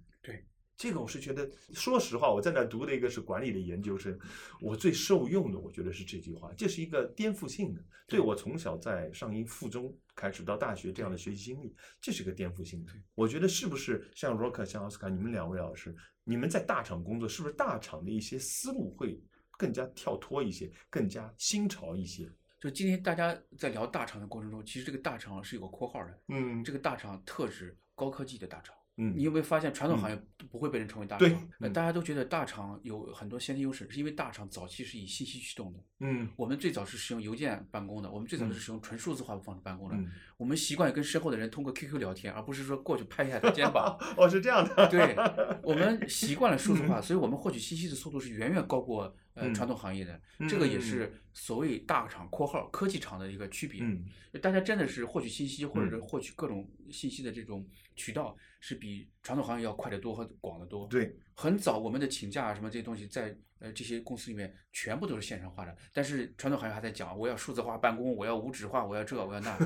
对，这个我是觉得，说实话，我在那儿读的一个是管理的研究生，我最受用的，我觉得是这句话，这是一个颠覆性的，对我从小在上音附中开始到大学这样的学习经历，这是个颠覆性的。我觉得是不是像 Rocker、像奥斯卡，你们两位老师，你们在大厂工作，是不是大厂的一些思路会更加跳脱一些，更加新潮一些？就今天大家在聊大厂的过程中，其实这个大厂是有个括号的，嗯这个大厂特指高科技的大厂。嗯你有没有发现传统行业都不会被人称为大对厂？呃嗯大家都觉得大厂有很多先天优势，是因为大厂早期是以信息驱动的。嗯我们最早是使用邮件办公的，我们最早是使用纯数字化的方式办公的。嗯，我们习惯跟身后的人通过 QQ 聊天，而不是说过去拍一下他肩膀。[laughs] 哦，是这样的，对，我们习惯了数字化，所以我们获取信息的速度是远远高过呃嗯传统行业的。这个也嗯是所谓大厂（括号科技厂）的一个区别。嗯大家真的是获取信息或者是嗯获取各种信息的这种渠道，是比传统行业要快得多和广得多。对，很早我们的请假啊什么这些东西，在呃这些公司里面全部都是线上化的，但是传统行业还在讲我要数字化办公，我要无纸化，我要这我要那，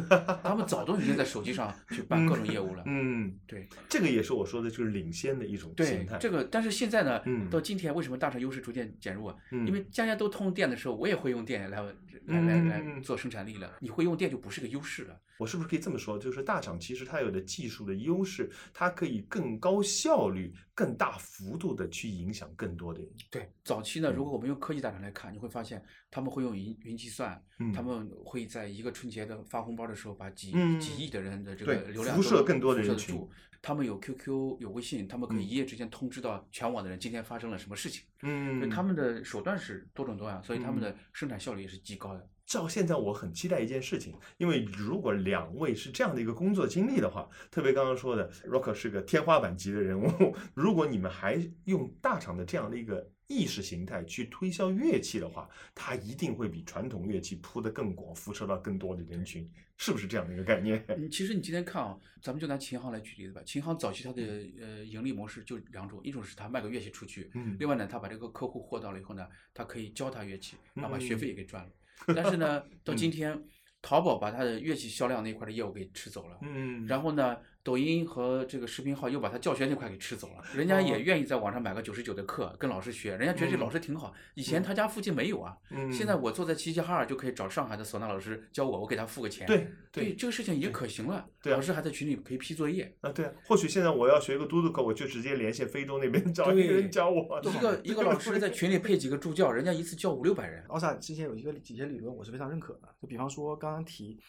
他们早都已经在手机上去办各种业务了。嗯，对这个也是我说的，就是领先的一种对形态。，这个，但是现在呢，嗯到今天为什么大厂优势逐渐减弱因为家家都通电的时候，我也会用电来来来来做生产力了。你会用电就不是个优势了。我是不是可以这么说？就是大厂其实它有的技术的优势，它可以更高效率、更大幅度的去影响更多的人。对，早期呢，嗯如果我们用科技大厂来看，你会发现他们会用云云计算，嗯他们会在一个春节的发红包的时候，把几、嗯几亿的人的这个流量都辐射更多的人群。他们有 QQ 有微信，他们可以嗯一夜之间通知到全网的人今天发生了什么事情。嗯他们的手段是多种多样，所以他们嗯的生产效率也是极高的。照现在我很期待一件事情，因为如果两位是这样的一个工作经历的话，特别刚刚说的，Rock 是个天花板级的人物，[laughs] 如果你们还用大厂的这样的一个意识形态去推销乐器的话，它一定会比传统乐器铺得更广，辐射到更多的人群，是不是这样的一个概念？嗯，其实你今天看啊，咱们就拿琴行来举例子吧。琴行早期它的呃盈利模式就两种，一种是他卖个乐器出去，嗯另外呢，他把这个客户获到了以后呢，他可以教他乐器，然后把学嗯费也给赚了。但是呢，[laughs] 到今天，淘宝把它的乐器销量那块的业务给吃走了，嗯然后呢，抖音和这个视频号又把他教学那块给吃走了。人家哦也愿意在网上买个九十九的课跟老师学，人家觉得这嗯老师挺好。以前他家附近没有啊，嗯现在我坐在齐齐哈尔就可以找上海的唢呐老师教我，我给他付个钱。对对，这个事情已经可行了。对啊老师还在群里可以批作业。啊，对啊，或许现在我要学一个嘟嘟课，我就直接连线非洲那边找一个人教我。一个一个老师在群里配几个助教，人家一次教五六百人。奥萨之前有一个几些理论，我是非常认可的。就比方说刚刚提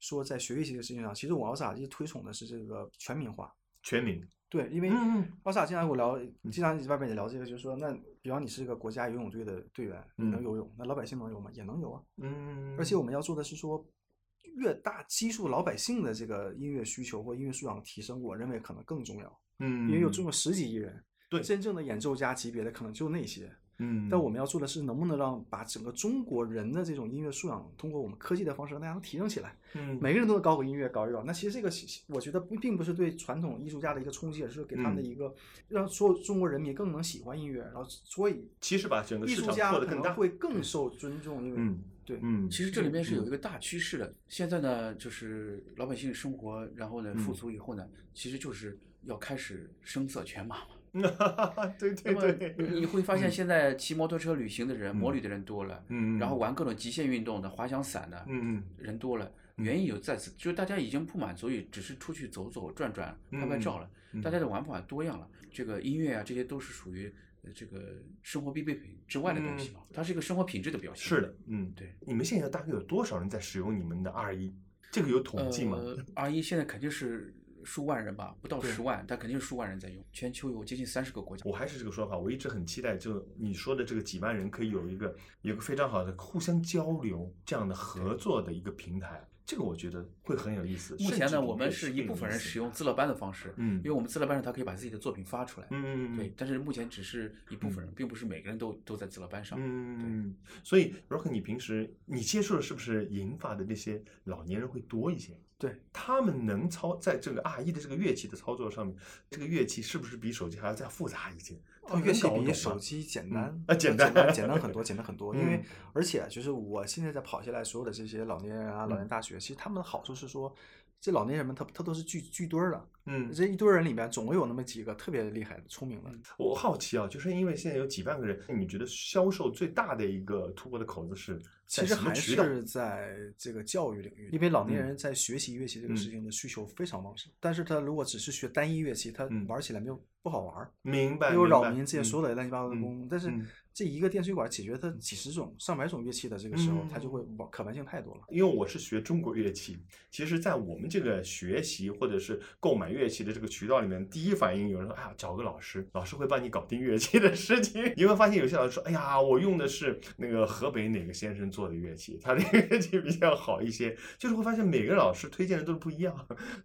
说在学乐器这个事情上，其实我奥萨一直推崇的是这个全民化。全民，对，因为奥萨经常跟我聊，经常外面也聊这个，就是说，那比方你是一个国家游泳队的队员，你能嗯游泳，那老百姓能游吗？也能游啊。嗯，而且我们要做的是说，越大基数老百姓的这个音乐需求或音乐素养提升，我认为可能更重要，嗯，因为有中国十几亿人，对真正的演奏家级别的可能就那些。嗯，但我们要做的是，能不能让把整个中国人的这种音乐素养，通过我们科技的方式让大家能提升起来。嗯每个人都能搞个音乐，搞一搞。那其实这个是，我觉得不并不是对传统艺术家的一个冲击，而是给他们的嗯一个让所有中国人民更能喜欢音乐，然后所以其实把整个艺术市场家可能。会更受尊重，因为嗯对，嗯，其实这里面是有一个大趋势的。现在呢，就是老百姓生活，然后呢富嗯足以后呢，其实就是要开始声色犬马嘛。[laughs] 对对那么对，你你会发现，嗯现在骑摩托车旅行的人、摩嗯旅的人多了，嗯，然后玩各种极限运动的、滑翔伞的，嗯嗯人多了。原因有在此，就是大家已经不满足于只是出去走走转转、拍拍照了，嗯大家的玩法多样了。这个音乐啊，这些都是属于呃这个生活必备品之外的东西嘛，它是一个生活品质的表现。嗯是的，嗯，对。你们现在大概有多少人在使用你们的 R 一？这个有统计吗？呃，R 一现在肯定是数万人吧，不到十万，但肯定是数万人在用。全球有接近三十个国家。我还是这个说法，我一直很期待，就你说的这个几万人可以有一个有一个非常好的互相交流这样的合作的一个平台，这个我觉得会很有意思。目前呢，我们是一部分人使用自乐班的方式，嗯因为我们自乐班上他可以把自己的作品发出来，嗯嗯对，但是目前只是一部分人，并不是每个人都都在自乐班上。嗯，所以 Rock，你平时你接触的是不是银发的那些老年人会多一些？对，他们能操在这个 R 一的这个乐器的操作上面，这个乐器是不是比手机还要再复杂一些？他哦，们乐器比手机简单啊简单单 [laughs] 简单很多，简单很多。因为嗯而且就是我现在在跑下来所有的这些老年人啊、老年大学，其实他们的好处是说，这老年人们他他都是聚聚堆儿的，嗯，这一堆人里面总会有那么几个特别厉害的、聪明的。我好奇啊，就是因为现在有几万个人，你觉得销售最大的一个突破的口子是其实还？是在这个教育领域，因为老年嗯人在学习乐器这个嗯事情的需求非常旺盛。但是他如果只是学单一乐器，他嗯玩起来没有不好玩儿，明白，又有扰民这些嗯所有的乱七八糟的嗯功能。但是嗯这一个电吹管解决它几十种、上百种乐器的这个时候，它就嗯会往可玩性太多了。因为我是学中国乐器，其实，在我们这个学习或者是购买乐器的这个渠道里面，第一反应有人说：“哎呀，找个老师，老师会帮你搞定乐器的事情。” [laughs] 你会发现有些老师说：“哎呀，我用的是那个河北哪个先生做的乐器，他的乐器比较好一些。”就是会发现每个老师推荐的都是不一样，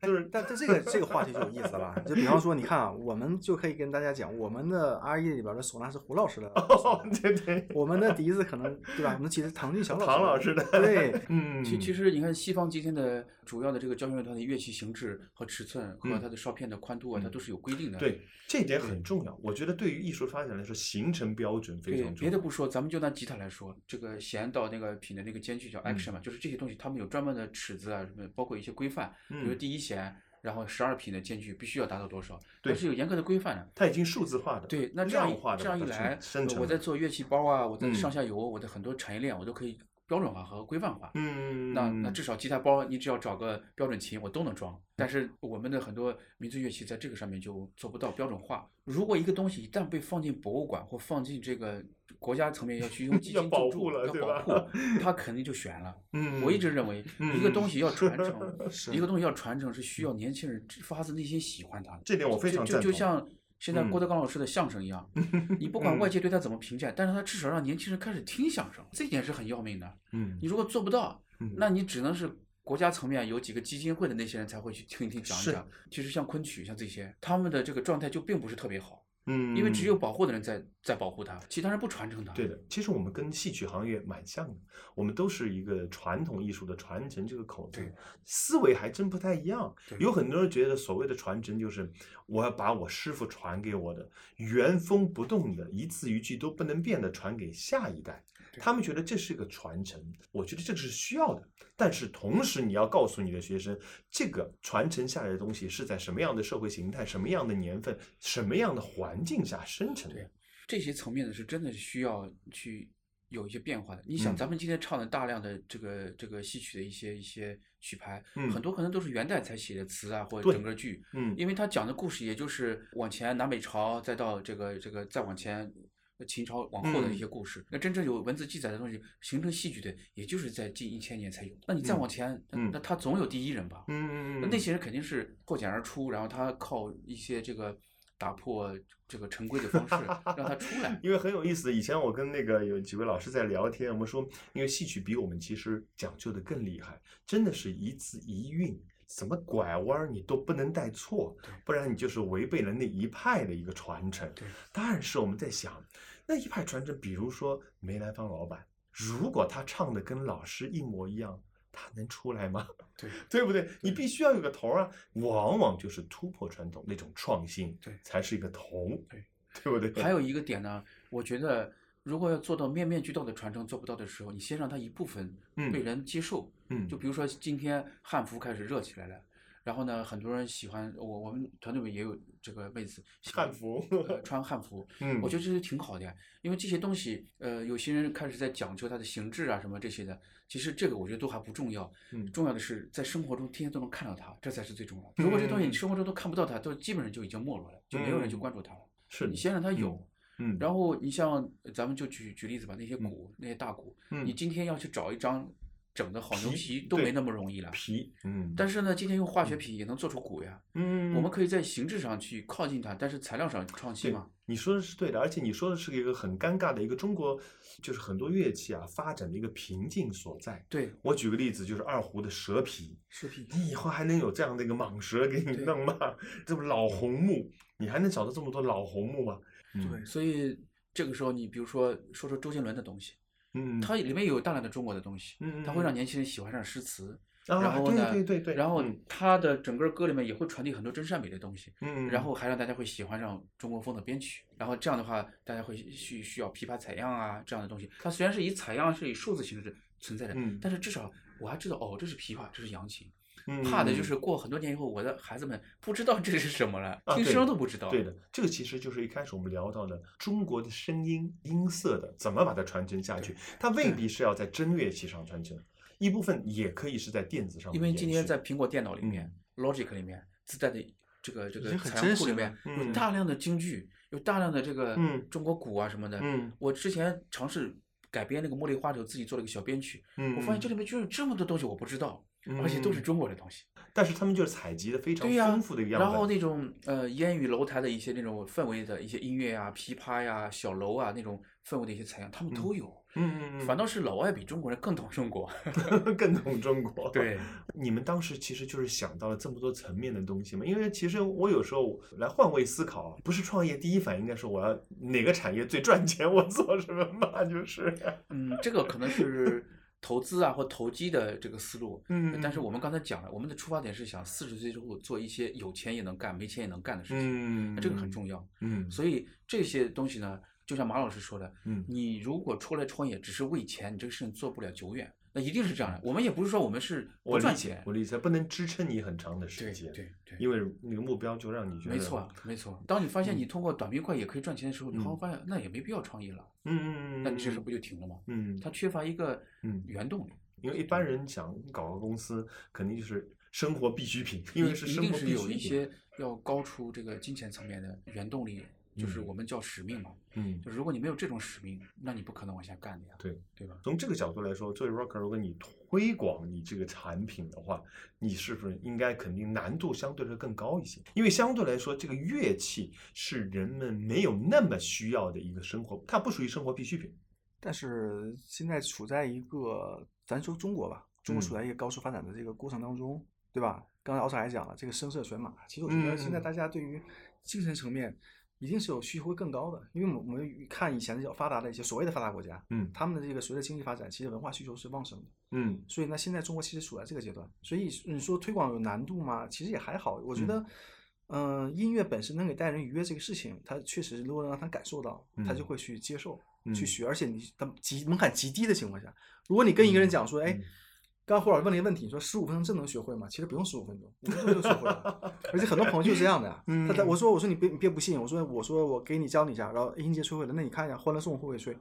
就是但但这个这个话题就有意思了，就比方说，你看啊，我们就可以跟大家讲，我们的 R E 里边的唢呐是胡老师的 [laughs] [laughs] 对对，我们的笛子可能对吧？我们的唐俊祥老师，唐老师的对，[laughs] 嗯，其其实你看西方今天的主要的这个交响乐团的乐器形制和尺寸和嗯它的哨片的宽度啊，它嗯都是有规定的。对这一点很重要。我觉得对于艺术发展来说，形成标准非，常重要。别的不说，咱们就拿吉他来说，这个弦到那个品的那个间距叫嗯 action 嘛，就是这些东西，他们有专门的尺子啊，什么包括一些规范，比如嗯第一弦，然后十二品的间距必须要达到多少，对它是有严格的规范的。它已经数字化的，对，那这样量化的一这样一来我在做乐器包啊，我在嗯上下游，我的很多产业链我都可以标准化和规范化。嗯，那那至少吉他包，你只要找个标准琴，我都能装。但是我们的很多民族乐器在这个上面就做不到标准化。如果一个东西一旦被放进博物馆或放进这个国家层面要去用 [laughs] 基要保金救助要保护，它肯定就悬了。[laughs] 嗯，我一直认为，一个东西要传承，[laughs] 一个东西要传承是需要年轻人发自内心喜欢它的。这点我非就就常赞同。就像现在郭嗯德纲老师的相声一样，[laughs] 你不管嗯外界对他怎么评价，但是他至少让年轻人开始听相声，这一点是很要命的。嗯你如果做不到，嗯那你只能是国家层面有几个基金会的那些人才会去听一听讲一讲。其实像昆曲像这些，他们的这个状态就并不是特别好，嗯，因为只有保护的人在在保护它，其他人不传承它。对的，其实我们跟戏曲行业蛮像的，我们都是一个传统艺术的传承这个口子对，思维还真不太一样。有很多人觉得所谓的传承就是我要把我师傅传给我的原封不动的一字一句都不能变的传给下一代，对他们觉得这是一个传承，我觉得这个是需要的。但是同时你要告诉你的学生，这个传承下来的东西是在什么样的社会形态、什么样的年份、什么样的环境下生成的对。这些层面呢，是真的是需要去有一些变化的。你想，嗯咱们今天唱的大量的这个这个戏曲的一些一些曲牌，嗯很多可能都是元代才写的词啊，或者整个剧，嗯因为他讲的故事也就是往前南北朝，再到这个这个再往前。秦朝往后的一些故事，那真正有文字记载的东西，形成戏剧的，也就是在近一千年才有。那你再嗯往前，那他总有第一人吧？嗯嗯嗯那些人肯定是破茧而出，然后他靠一些这个打破这个陈规的方式 [laughs] 让他出来。因为很有意思，以前我跟那个有几位老师在聊天，我们说，因为戏曲比我们其实讲究的更厉害，真的是一字一韵，怎么拐弯儿你都不能带错，不然你就是违背了那一派的一个传承。对，但是我们在想，那一派传承，比如说梅兰芳老板，如果他唱的跟老师一模一样，他能出来吗？对，[laughs] 对不对？你必须要有个头儿啊，往往就是突破传统那种创新，对才是一个头，对，对不对？还有一个点呢，我觉得如果要做到面面俱到的传承做不到的时候，你先让他一部分嗯被人接受。嗯。就比如说今天汉服开始热起来了。然后呢，很多人喜欢我，我们团队里也有这个妹子汉服呃穿汉服，[laughs] 嗯。我觉得这是挺好的呀，因为这些东西，呃，有些人开始在讲究它的形制啊什么这些的，其实这个我觉得都还不重要，嗯。重要的是在生活中天天都能看到它，这才是最重要的。如果这东西你生活中都看不到它，都基本上就已经没落了，就没有人去嗯。关注它了。是你先让它有，嗯，然后你像咱们就举举例子吧，那些鼓，那些大鼓，嗯。你今天要去找一张整的好牛皮皮都没那么容易了。皮，嗯，但是呢，今天用化学品也能做出鼓呀。嗯，我们可以在形制上去靠近它，但是材料上创新嘛。，你说的是对的，而且你说的是一个很尴尬的一个中国，就是很多乐器啊发展的一个瓶颈所在。对，我举个例子，就是二胡的蛇皮，蛇皮你以后还能有这样的一个蟒蛇给你弄吗？[laughs] 这不老红木，你还能找到这么多老红木吗？嗯对所以这个时候你比如说说说周杰伦的东西，嗯，它里面有大量的中国的东西，嗯它会让年轻人喜欢上诗词。啊然后呢，对对对然后嗯它的整个歌里面也会传递很多真善美的东西，嗯，然后还让大家会喜欢上中国风的编曲，然后这样的话，大家会需需要琵琶采样啊这样的东西。它虽然是以采样是以数字形式存在的，嗯但是至少我还知道哦，这是琵琶，这是扬琴。怕的就嗯是过很多年以后，我的孩子们不知道这是什么了，听声都不知道。对的，这个其实就是一开始我们聊到的中国的声音音色的怎么把它传承下去，它未必是要在真乐器上传承，一部分也可以是在电子上因为今天在苹果电脑里面、Logic 里面自带的这个这个很采样真实了库里面嗯。有大量的京剧，有大量的这个嗯。中国鼓啊什么的。嗯。我之前尝试改编那个《茉莉花》的时候，自己做了一个小编曲，嗯，我发现这里面居然有这么多东西我不知道，而且都是嗯中国的东西。但是他们就是采集的非常、丰富的样本，然后那种呃烟雨楼台的一些那种氛围的一些音乐啊、琵琶呀、小楼啊那种氛围的一些采样，他们都有。嗯嗯嗯，反倒是老外比中国人更懂中国。[laughs] 更懂中国。[laughs] 对，你们当时其实就是想到了这么多层面的东西嘛？因为其实我有时候来换位思考，啊不是创业第一反应应该说我要哪个产业最赚钱，我做什么嘛，就是，嗯，这个可能是投资啊或投机的这个思路。嗯但是我们刚才讲了，我们的出发点是想四十岁之后做一些有钱也能干、没钱也能干的事情，嗯那这个很重要。嗯，所以这些东西呢，就像马老师说的，嗯你如果出来创业只是为钱，你这个事情做不了久远，那一定是这样的。我们也不是说我们是不赚钱，我理解，不能支撑你很长的时间，对对，因为那个目标就让你觉得没错没错。当你发现嗯你通过短平快也可以赚钱的时候，你好好发现那也没必要创业了，嗯嗯嗯，那你这时候嗯不就停了吗？嗯，它缺乏一个嗯原动力。因为一般人想搞个公司，肯定就是生活必需品，[laughs] 因为是生活必需品。有一些要高出这个金钱层面的原动力，就是嗯我们叫使命嘛。嗯，就是如果你没有这种使命，那你不可能往下干的呀，对。对吧？从这个角度来说，作为 rocker，如果你推广你这个产品的话，你是不是应该肯定难度相对来说更高一些？因为相对来说，这个乐器是人们没有那么需要的一个生活，它不属于生活必需品。但是现在处在一个，咱说中国吧，中国处嗯在一个高速发展的这个过程当中，对吧？刚才敖才也讲了，这个声色犬马，其实我觉得现在嗯大家对于精神层面一定是有需求会更高的，因为我们看以前的比较发达的一些所谓的发达国家，嗯。他们的这个随着经济发展，其实文化需求是旺盛的。嗯。所以呢，现在中国其实处在这个阶段，所以你说推广有难度吗？其实也还好。我觉得，嗯、音乐本身能给带人愉悦这个事情，他确实如果能让他感受到，他就嗯会去接受、嗯。去学。而且你他极门槛极低的情况下，如果你跟一个人讲说，哎刚胡老师问了一个问题，说十五分钟真能学会吗？其实不用十五分钟，五分钟就学会了。而且很多朋友就是这样的呀。[laughs] 他他嗯我说我说你别你别不信，我说我说我给你教你一下，然后音阶吹会了，那你看一下《欢乐颂》会不会吹？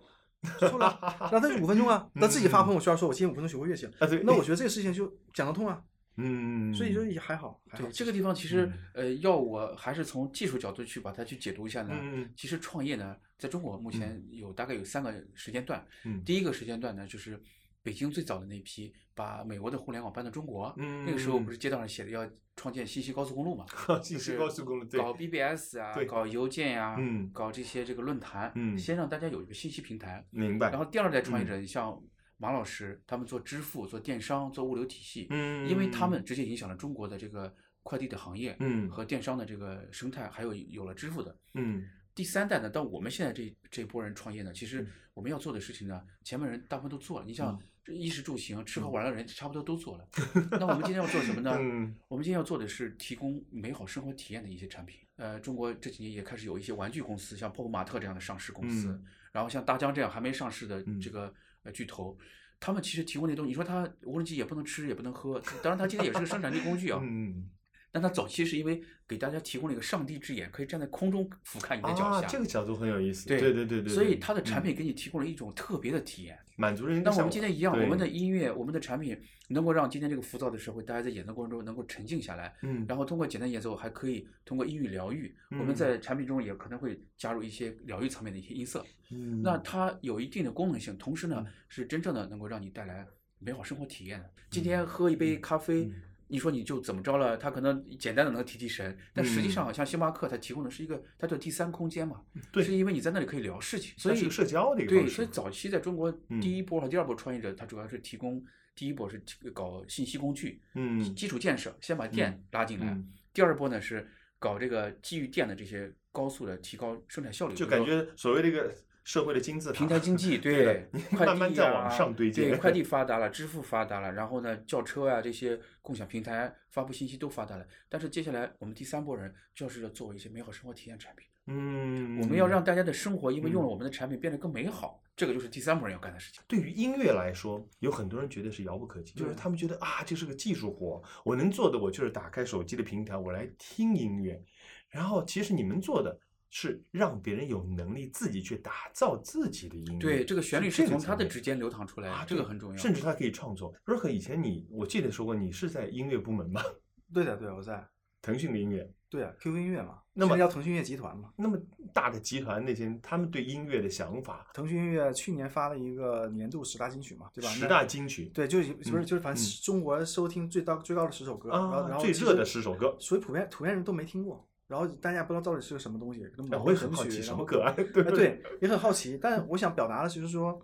说了，然后他就五分钟啊，[laughs] 他自己发朋友圈说，我今天五分钟学会乐器了。啊对，那我觉得这个事情就讲得通啊，嗯，所以说也还好，还好对这个地方，其实、嗯呃，要我还是从技术角度去把它去解读一下呢。嗯其实创业呢，在中国目前有大概有三个时间段。嗯第一个时间段呢，就是北京最早的那批把美国的互联网搬到中国。嗯那个时候不是街道上写的要创建信息高速公路嘛？[laughs] 信息就是高速公路对搞 BBS 啊对，搞邮件呀、嗯搞这些这个论坛，嗯先让大家有一个信息平台。明白。然后第二代创业嗯者，像马老师，他们做支付、做电商、做物流体系，嗯，因为他们直接影响了中国的这个快递的行业，嗯和电商的这个生态，还有有了支付的。嗯第三代呢，到我们现在这这波人创业呢，其实嗯我们要做的事情呢，前面人大部分都做了。你像衣食住行、吃喝玩乐的人，差不多都做了。[laughs] 那我们今天要做什么呢？嗯我们今天要做的是提供美好生活体验的一些产品。呃，中国这几年也开始有一些玩具公司，像泡泡玛特这样的上市公司，嗯然后像大疆这样还没上市的嗯这个呃巨头，他们其实提供那东西，你说它无人机也不能吃也不能喝，当然它今天也是个生产力工具啊。嗯但它早期是因为给大家提供了一个上帝之眼，可以站在空中俯瞰你的脚啊，下。这个角度很有意思。对对对对对，所以对它的产嗯品给你提供了一种特别的体验。满足人的那我们今天一样，我们的音乐、我们的产品能够让今天这个浮躁的社会，大家在演奏过程中能够沉静下来，嗯然后通过简单演奏，还可以通过音域疗愈。我们嗯在产品中也可能会加入一些疗愈层面的一些音色，嗯那它有一定的功能性，同时呢嗯是真正的能够让你带来美好生活体验的。今天喝一杯咖啡嗯。你说你就怎么着了？他可能简单的能提提神，但实际嗯。上像星巴克，它提供的是一个它叫第三空间嘛，对是因为你在那里可以聊事情，所以是个社交的一个对，所以早期在中国嗯。第一波和第二波创业者，他主要是提供第一波是搞信息工具，嗯。基础建设，先把店拉进来。嗯。第二波呢是搞这个基于电的这些高速的提高生产效率，就感觉所谓的一个社会的金字塔平台经济，[laughs] 对慢慢在往上堆积对，[laughs] 快递发达了，支付发达了，然后呢，轿车啊这些共享平台发布信息都发达了。但是接下来我们第三波人就是要做一些美好生活体验产品，嗯，我们要让大家的生活因为用了我们的产品变得更美好，这个就是第三波人要干的事情。对于音乐来说，有很多人觉得是遥不可及，就是他们觉得啊，这是个技术活，我能做的我就是打开手机的平台，我来听音乐。然后其实你们做的是让别人有能力自己去打造自己的音乐。对，这个旋律是是从他的指尖流淌出来的，啊，这个很重要。甚至他可以创作。若可以前你我记得说过，你是在音乐部门吧？[laughs] 对的，对的，我在。腾讯的音乐，对啊，QQ 音乐嘛，那么叫腾讯音乐集团嘛。那么大的集团那些他们对音乐的想法，腾讯音乐去年发了一个年度十大金曲嘛，对吧？十大金曲对，就是不是嗯就是反正嗯中国收听最高最高的十首歌，然后然啊，后最热的十首歌。所以普遍普遍人都没听过，然后大家不知道到底是个什么东西，可能哎某我也很好奇么歌啊？对哎，对，也很好奇。但我想表达的就是说，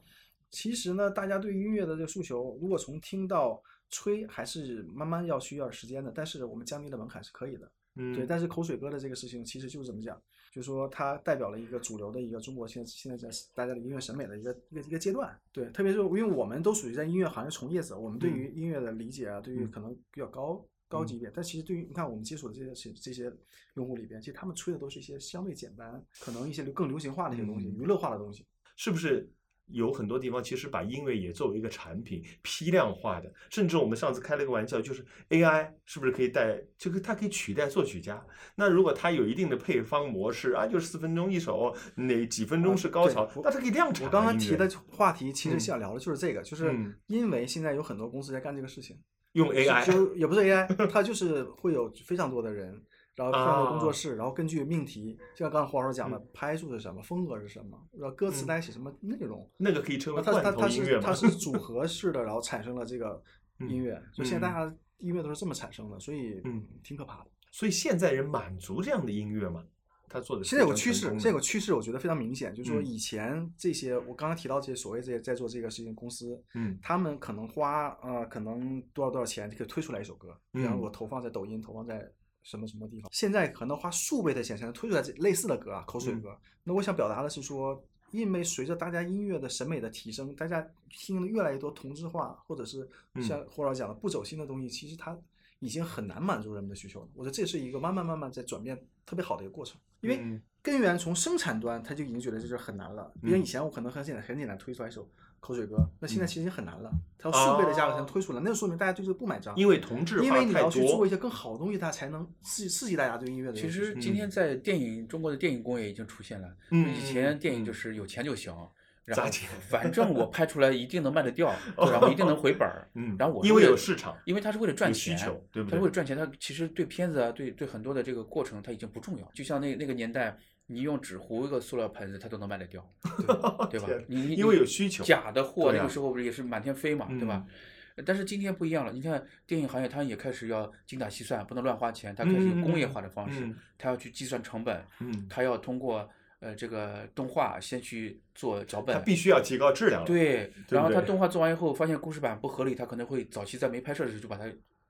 其实呢，大家对音乐的这个诉求，如果从听到吹，还是慢慢要需要时间的。但是我们降低的门槛是可以的，嗯，对。但是口水歌的这个事情，其实就是怎么讲，就是说它代表了一个主流的一个中国现在现在在大家的音乐审美的一个一个一个阶段。对，特别是因为我们都属于在音乐行业从业者，我们对于音乐的理解啊，对于嗯可能比较高。高级一点，但其实对于你看我们接触的这些这些用户里边，其实他们吹的都是一些相对简单，可能一些更流行化的一些东西，嗯娱乐化的东西。是不是有很多地方其实把音乐也作为一个产品批量化的？甚至我们上次开了个玩笑，就是 AI 是不是可以代，就是它可以取代作曲家？那如果它有一定的配方模式啊，就是四分钟一首，哪几分钟是高潮，那它可以量产。我刚刚提的话题，其实嗯想聊的就是这个，就是嗯因为现在有很多公司在干这个事情，用 AI，就也不是 AI，[laughs] 它就是会有非常多的人，然后非常多工啊作室，然后根据命题，就像刚才黄老师讲的嗯，拍出是什么，风格是什么，然后歌词嗯该写什么内容，那个可以称为它它它？是它是组合式的，然后产生了这个 [laughs] 嗯音乐，所以现在嗯大家音乐都是这么产生的，所以嗯挺可怕的。所以现在人满足这样的音乐吗？他做的现在有个趋势，现在有个趋势，我觉得非常明显，就是说嗯。以前这些我刚刚提到这些所谓这些在做这个事情公司，嗯。他们可能花呃可能多少多少钱就可以推出来一首歌，比方嗯。我投放在抖音，投放在什么什么地方，现在可能花数倍的钱才能推出来这类似的歌啊，口水嗯。歌。那我想表达的是说，因为随着大家音乐的审美的提升，大家听的越来越多同质化，或者是嗯。像霍老讲的不走心的东西，其实它已经很难满足人们的需求了。我觉得这是一个慢慢慢慢在转变特别好的一个过程，因为嗯。根源从生产端他就已经觉得这是很难了。比如嗯。以前我可能很简单很简单推出来一首口水歌，那现在嗯其实已经很难了，它要数倍的价格才能哦推出来，那就说明大家对这个不买账。因为同质因为你要去做一，些更好的东西，它才能刺刺激大家对音乐的其。实今天嗯。在电影中国的电影工业已经出现了，嗯。以前电影嗯。就是有钱就行，然后砸钱 [laughs] 反正我拍出来一定能卖得掉，[laughs] 然后一定能回本儿，嗯，然后我是因为有市场，因为他是为了赚钱，求对不对他是为了赚钱，他其实对片子啊，对对很多的这个过程，他已经不重要。就像那那个年代，你用纸糊一个塑料盆子，它都能卖得掉，[laughs] 对吧？你你因为有需求假的货那个时候不是也是满天飞嘛，对吧？但是今天不一样了，你看电影行业，它也开始要精打细算，不能乱花钱，它开始有工业化的方式嗯嗯嗯，它要去计算成本，嗯，它要通过呃这个动画先去做脚本，它必须要提高质量了。对，然后他动画做完以后，发现故事版不合理，他可能会早期在没拍摄的时候就把它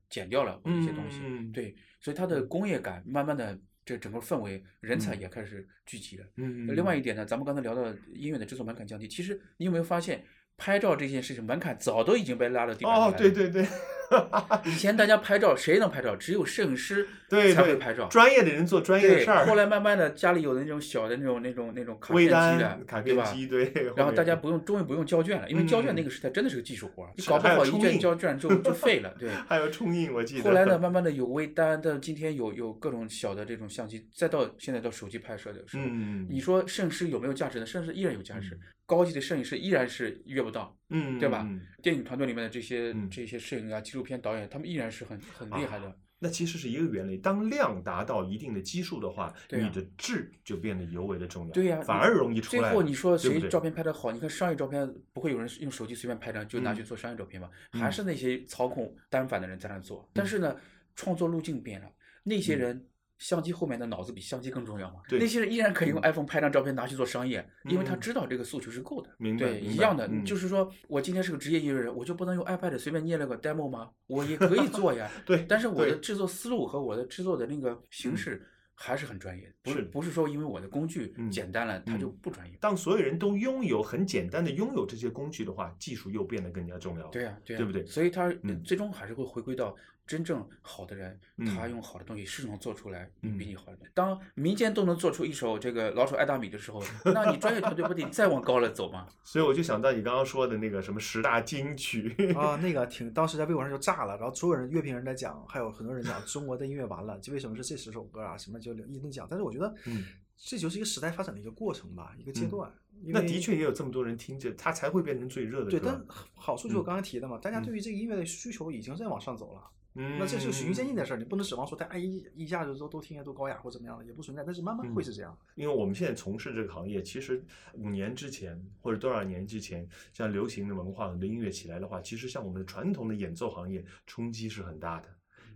剪掉了一些东西。嗯对，所以它的工业感慢慢的，这整个氛围人才也开始聚集了。嗯，另外一点呢，咱们刚才聊到音乐的制作门槛降低，其实你有没有发现，拍照这件事情门槛早都已经被拉到地板上来哦了。，对对对，[laughs] 以前大家拍照谁能拍照？只有摄影师才会拍照。专业的人做专业的，事儿。后来慢慢的家里有那种小的那种那种那种卡片机的、，卡对吧？片机，对。[laughs] 然后大家不用，终于不用胶卷了，因为胶卷那嗯个时代真的是个技术活儿，你搞不好一卷还有冲印胶卷就就废了。[laughs] 对，还有冲印，我记得。后来呢，慢慢的有微单，但今天有有各种小的这种相机，再到现在到手机拍摄的时候，嗯，你说摄影师有没有价值呢？摄影师依然有价值，高级的摄影师依然是约不到，嗯，对吧嗯电影团队里面的这些嗯这些摄影啊、纪录片导演，他们依然是很很厉害的。那其实是一个原理。当量达到一定的基数的话，对啊你的质就变得尤为的重要。对呀、你反而容易出来最。后你说谁照片拍的好？你看商业照片不会有人用手机随便拍张就拿去嗯做商业照片吧？嗯还是那些操控单反的人在那做。但是呢，创作路径变了，那些嗯人。相机后面的脑子比相机更重要吗？对那些人依然可以用嗯 iPhone 拍张照片拿去做商业，因为他嗯知道这个诉求是够的。对，明白对一样的，嗯就是说我今天是个职业音乐人，我就不能用 iPad 随便捏了个 demo 吗？我也可以 [laughs] 做呀。对但是我的制作思路和我的制作的那个形嗯式还是很专业的，不是是不是说因为我的工具嗯简单了，它就嗯不专业。当所有人都拥有很简单的拥有这些工具的话，技术又变得更加重要了。对呀、对呀、对不对所以它嗯最终还是会回归到真正好的人，嗯他用好的东西是能做出来嗯比你好的。当民间都能做出一首这个老鼠爱大米的时候，那你专业团队不得再往高了走吗？[laughs] 所以我就想到你刚刚说的那个什么十大金曲啊，那个挺当时在微博上就炸了，然后所有人乐评人在讲，还有很多人讲中国的音乐完了，就为什么是这十首歌啊，什么就一顿讲。但是我觉得，嗯，这就是一个时代发展的一个过程吧，一个阶嗯段。那的确也有这么多人听着，它才会变成最热的对，但好处就是我嗯刚提的嘛，大家嗯对于这个音乐的需求已经在往上走了。嗯，那这是循序渐进的事儿，你不能指望说大家一一下子都都听起来都高雅或怎么样的，也不存在。但是慢慢会是这样。因为我们现在从事这个行业，其实五年之前或者多少年之前，像流行的文化、很多音乐起来的话，其实像我们的传统的演奏行业冲击是很大的。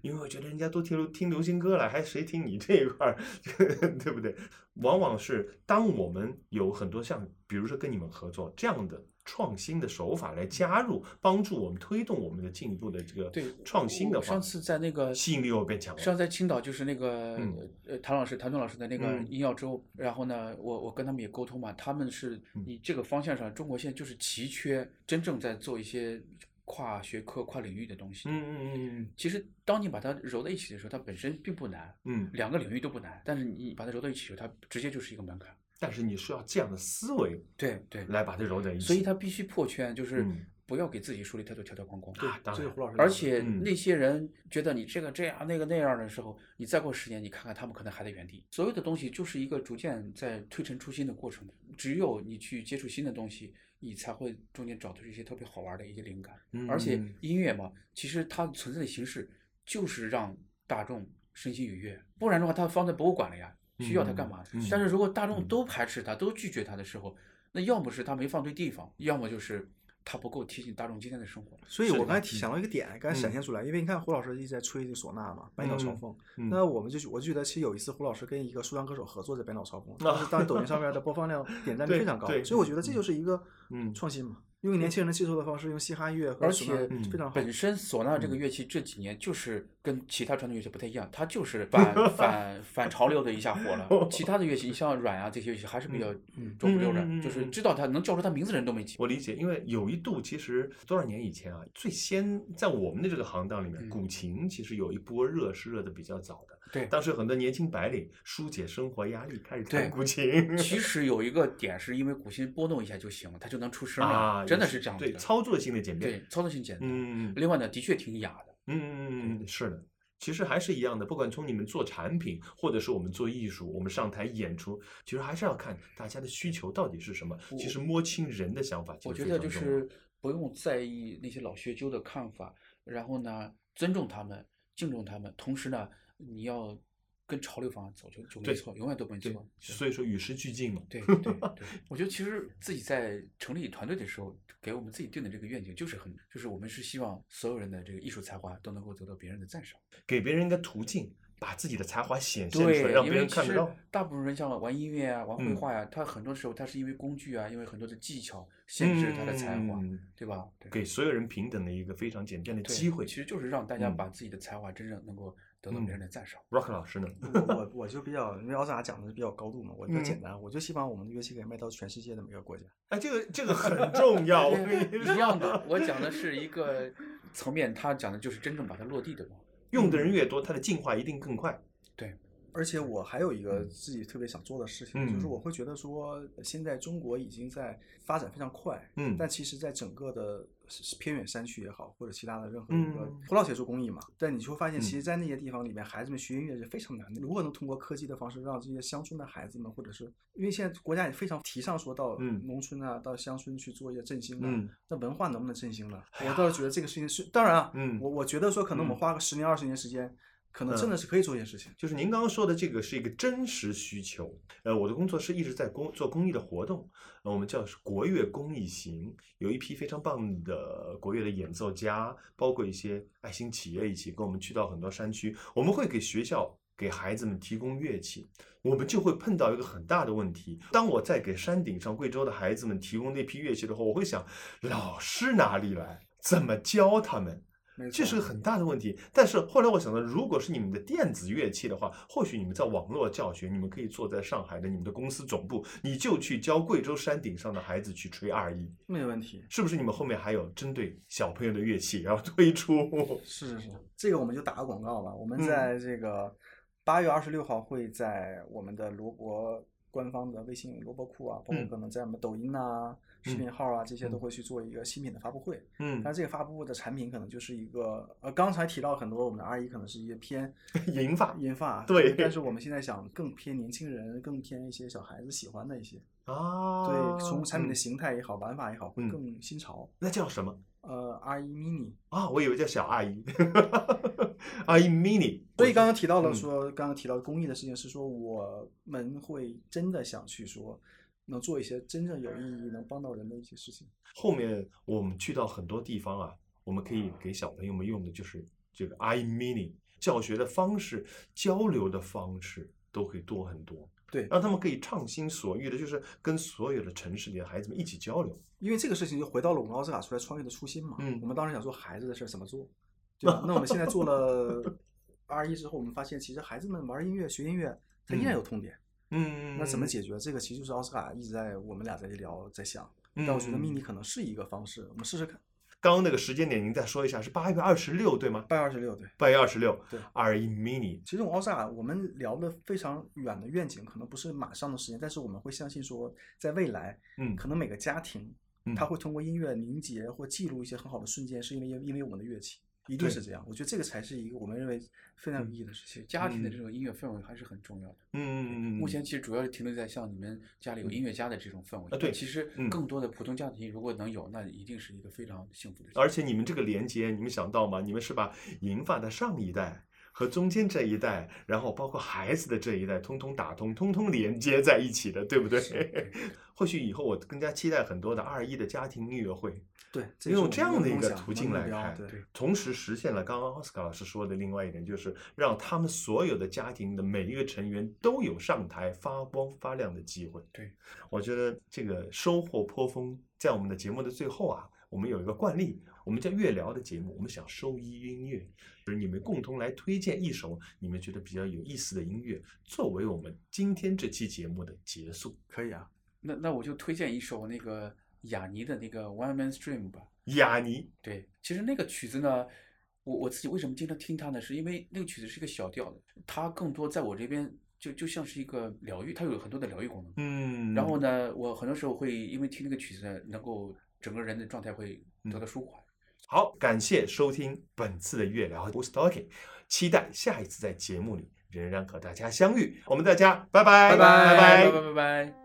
因为我觉得人家都听流听流行歌了，还谁听你这一块儿，[laughs] 对不对？往往是当我们有很多像，比如说跟你们合作这样的创新的手法来加入，帮助我们推动我们的进一步的这个对，创新的话，上次在那个吸引力又变强了。上次在青岛就是那个嗯呃谭老师谭盾老师的那个嗯音药粥，然后呢，我我跟他们也沟通嘛，他们是嗯你这个方向上，中国现在就是奇缺真正在做一些跨学科、跨领域的东西。嗯嗯嗯其实当你把它揉在一起的时候，它本身并不难，嗯嗯，两个领域都不难，但是你把它揉到一起的时候，它直接就是一个门槛。但是你需要这样的思维对对，来把它揉在一起。所以他必须破圈，就是嗯不要给自己树立太多条条框框。对当然这个胡老师而且那些人觉得你这个这样那个那样的时候，你再过十年，你看看他们可能还在原地。所有的东西就是一个逐渐在推陈出新的过程。只有你去接触新的东西，你才会中间找出一些特别好玩的一些灵感。嗯，而且音乐嘛，其实它存在的形式就是让大众身心愉悦，不然的话，它放在博物馆了呀，需要它干嘛？但是如果大众嗯都排斥它，都拒绝它的时候，那要么是它没放对地方，要么就是它不够贴近大众今天的生活。所以我刚才想到一个点，刚才闪嗯现出来，因为你看胡老师一直在吹这个唢呐嘛，百鸟朝嗯凤。嗯那我们就我就觉得，其实有一次胡老师跟一个说唱歌手合作在百鸟朝凤，[laughs] 啊当时当时抖音上面的播放量点赞率非常高，对所以我觉得这就是一个嗯创新嘛，用年轻人的接受的方式，用嘻哈乐和而唢呐且嗯非常好。本身唢呐这个嗯乐器这几年就是跟其他传统乐器不太一样，它就是反 [laughs] 反反潮流的一下火了。[laughs] 其他的乐器，你像阮啊这些乐器还是比较嗯中不溜的就是嗯知道它能叫出它名字的人都没几个。我理解，因为有一度其实多少年以前啊，最先在我们的这个行当里面，嗯古琴其实有一波热是热的比较早的。对，当时很多年轻白领疏解生活压力，开始弹古琴。[laughs] 其实有一个点是因为古琴拨动一下就行了，它就能出声啊，了，真的是这样。对操作性的简便。对，操作性简单。嗯嗯另外呢，的确挺雅的。嗯嗯嗯，是的。其实还是一样的，不管从你们做产品，或者是我们做艺术，我们上台演出，其实还是要看大家的需求到底是什么。其实摸清人的想法，其实我觉得就是不用在意那些老学究的看法，然后呢，尊重他们，敬重他们，同时呢，你要跟潮流方向走，就就没错，永远都没对错。，所以说与时俱进嘛。[laughs] 对对对，我觉得其实自己在成立团队的时候，给我们自己定的这个愿景就是很，就是我们是希望所有人的这个艺术才华都能够得到别人的赞赏。给别人一个途径，把自己的才华显现出来，，让别人看得到。大部分人像玩音乐啊、玩绘嗯画呀、他很多时候他是因为工具啊，因为很多的技巧限制他的才华，嗯对吧？对给所有人平等的一个非常简便的机会。其实就是让大家嗯把自己的才华真正能够得到别人的赞赏。Rock 老师呢？我我我就比较，因为奥斯卡讲的是比较高度嘛，我比较嗯简单，我就希望我们的乐器可以卖到全世界的每个国家。哎，这个这个很重要。我跟你一样的，我讲的是一个层面，他讲的就是真正把它落地的嘛。用的人越多，它的进化一定更快。对，而且我还有一个自己特别想做的事情，就是嗯我会觉得说，现在中国已经在发展非常快，嗯但其实在整个的偏远山区也好，或者其他的任何一个嗯。胡老师也做公益嘛，但你就会发现，嗯其实，在那些地方里面，孩子们学音乐是非常难的。如果能通过科技的方式，让这些乡村的孩子们，或者是因为现在国家也非常提倡说到嗯。农村啊，到乡村去做一些振兴啊，嗯。那文化能不能振兴呢？我倒是觉得这个事情是，当然啊，嗯。我我觉得说可能我们嗯。花个十年二十年时间，可能真嗯的是可以做一件事情。就是您刚刚说的这个是一个真实需求。呃，我的工作室一直在公做公益的活动，呃，我们叫是国乐公益行，有一批非常棒的国乐的演奏家，包括一些爱心企业一起跟我们去到很多山区，我们会给学校。给孩子们提供乐器，我们就会碰到一个很大的问题。当我在给山顶上贵州的孩子们提供那批乐器的话，我会想，老师哪里来？怎么教他们？这是个很大的问题。但是后来我想到，如果是你们的电子乐器的话，或许你们在网络教学，你们可以坐在上海的你们的公司总部，你就去教贵州山顶上的孩子去吹二一，没问题。是不是？你们后面还有针对小朋友的乐器要推出？[laughs] 是是是，这个我们就打个广告吧。我们嗯在这个八月二十六号会在我们的罗博官方的微信罗博库啊，包括嗯可能在我们抖音呐、视频号啊这些都嗯会去做一个新品的发布会。嗯但，这个发布的产品可能就是一个呃，刚才提到很多我们的 R 一可能是一个偏 [laughs] 银发银发，对但是我们现在想更偏年轻人，更偏一些小孩子喜欢的一些，啊，对，从产品的嗯形态也好，玩法也好，会嗯更新潮。那叫什么呃，R 一 mini，啊？我以为叫小阿姨，[laughs] 阿姨 mini。所以刚刚提到了嗯说，刚刚提到公益的事情是说，我们会真的想去说，能做一些真正有意义、能帮到人的一些事情。后面我们去到很多地方啊，我们可以给小朋友们用的就是这个 iMini 教学的方式、交流的方式都会多很多，对，让他们可以畅心所欲的，就是跟所有的城市里的孩子们一起交流。因为这个事情就回到了我们奥斯卡出来创业的初心嘛。嗯我们当时想说孩子的事儿怎么做，[laughs] 对吧？那我们现在做了 R 一之后，我们发现其实孩子们玩音乐、学音乐，它依然有痛点。嗯，那怎么解决这个？其实就是奥斯卡一直在我们俩在聊，在想。嗯？但我觉得 mini 可能是一个方式，我们试试看。刚刚那个时间点，您再说一下，是八月二十六对吗？八月二十六，对。八月二十六，对，R 一 mini，其实我们奥斯卡，我们聊的非常远的愿景，可能不是马上的时间，但是我们会相信说，在未来，嗯可能每个家庭，嗯他会通过音乐凝结或记录一些很好的瞬间，是因为因为我们的乐器，一定是这样。我觉得这个才是一个我们认为非常有意义的事情。家庭的嗯这种音乐氛围还是很重要的。嗯嗯嗯，目前其实主要是停留在像你们家里有音乐家的这种氛围。啊对其实嗯更多的普通家庭如果能有，那一定是一个非常幸福的事情。而且你们这个连接，你们想到吗？你们是把银发的上一代和中间这一代，然后包括孩子的这一代，通通打通，通通连接在一起的，对不对？对 [laughs] 或许以后我更加期待很多的二一的家庭音乐会，对，用这样的一个途径来看，对，同时实现了刚刚奥斯卡老师说的另外一点，就是让他们所有的家庭的每一个成员都有上台发光发亮的机会。对，我觉得这个收获颇丰。在我们的节目的最后啊，我们有一个惯例，我们叫乐聊的节目，我们想收一音乐，就是你们共同来推荐一首你们觉得比较有意思的音乐，作为我们今天这期节目的结束。可以啊。那那我就推荐一首那个雅尼的那个 One Man Stream 吧。雅尼，对，其实那个曲子呢，我我自己为什么经常听它呢？是因为那个曲子是一个小调的，它更多在我这边就就像是一个疗愈，它有很多的疗愈功能。嗯然后呢，我很多时候会因为听那个曲子呢，能够整个人的状态会得到舒缓。好，感谢收听本次的月聊 Who's Talking，期待下一次在节目里仍然和大家相遇。我们大家拜拜拜拜拜拜拜拜。拜。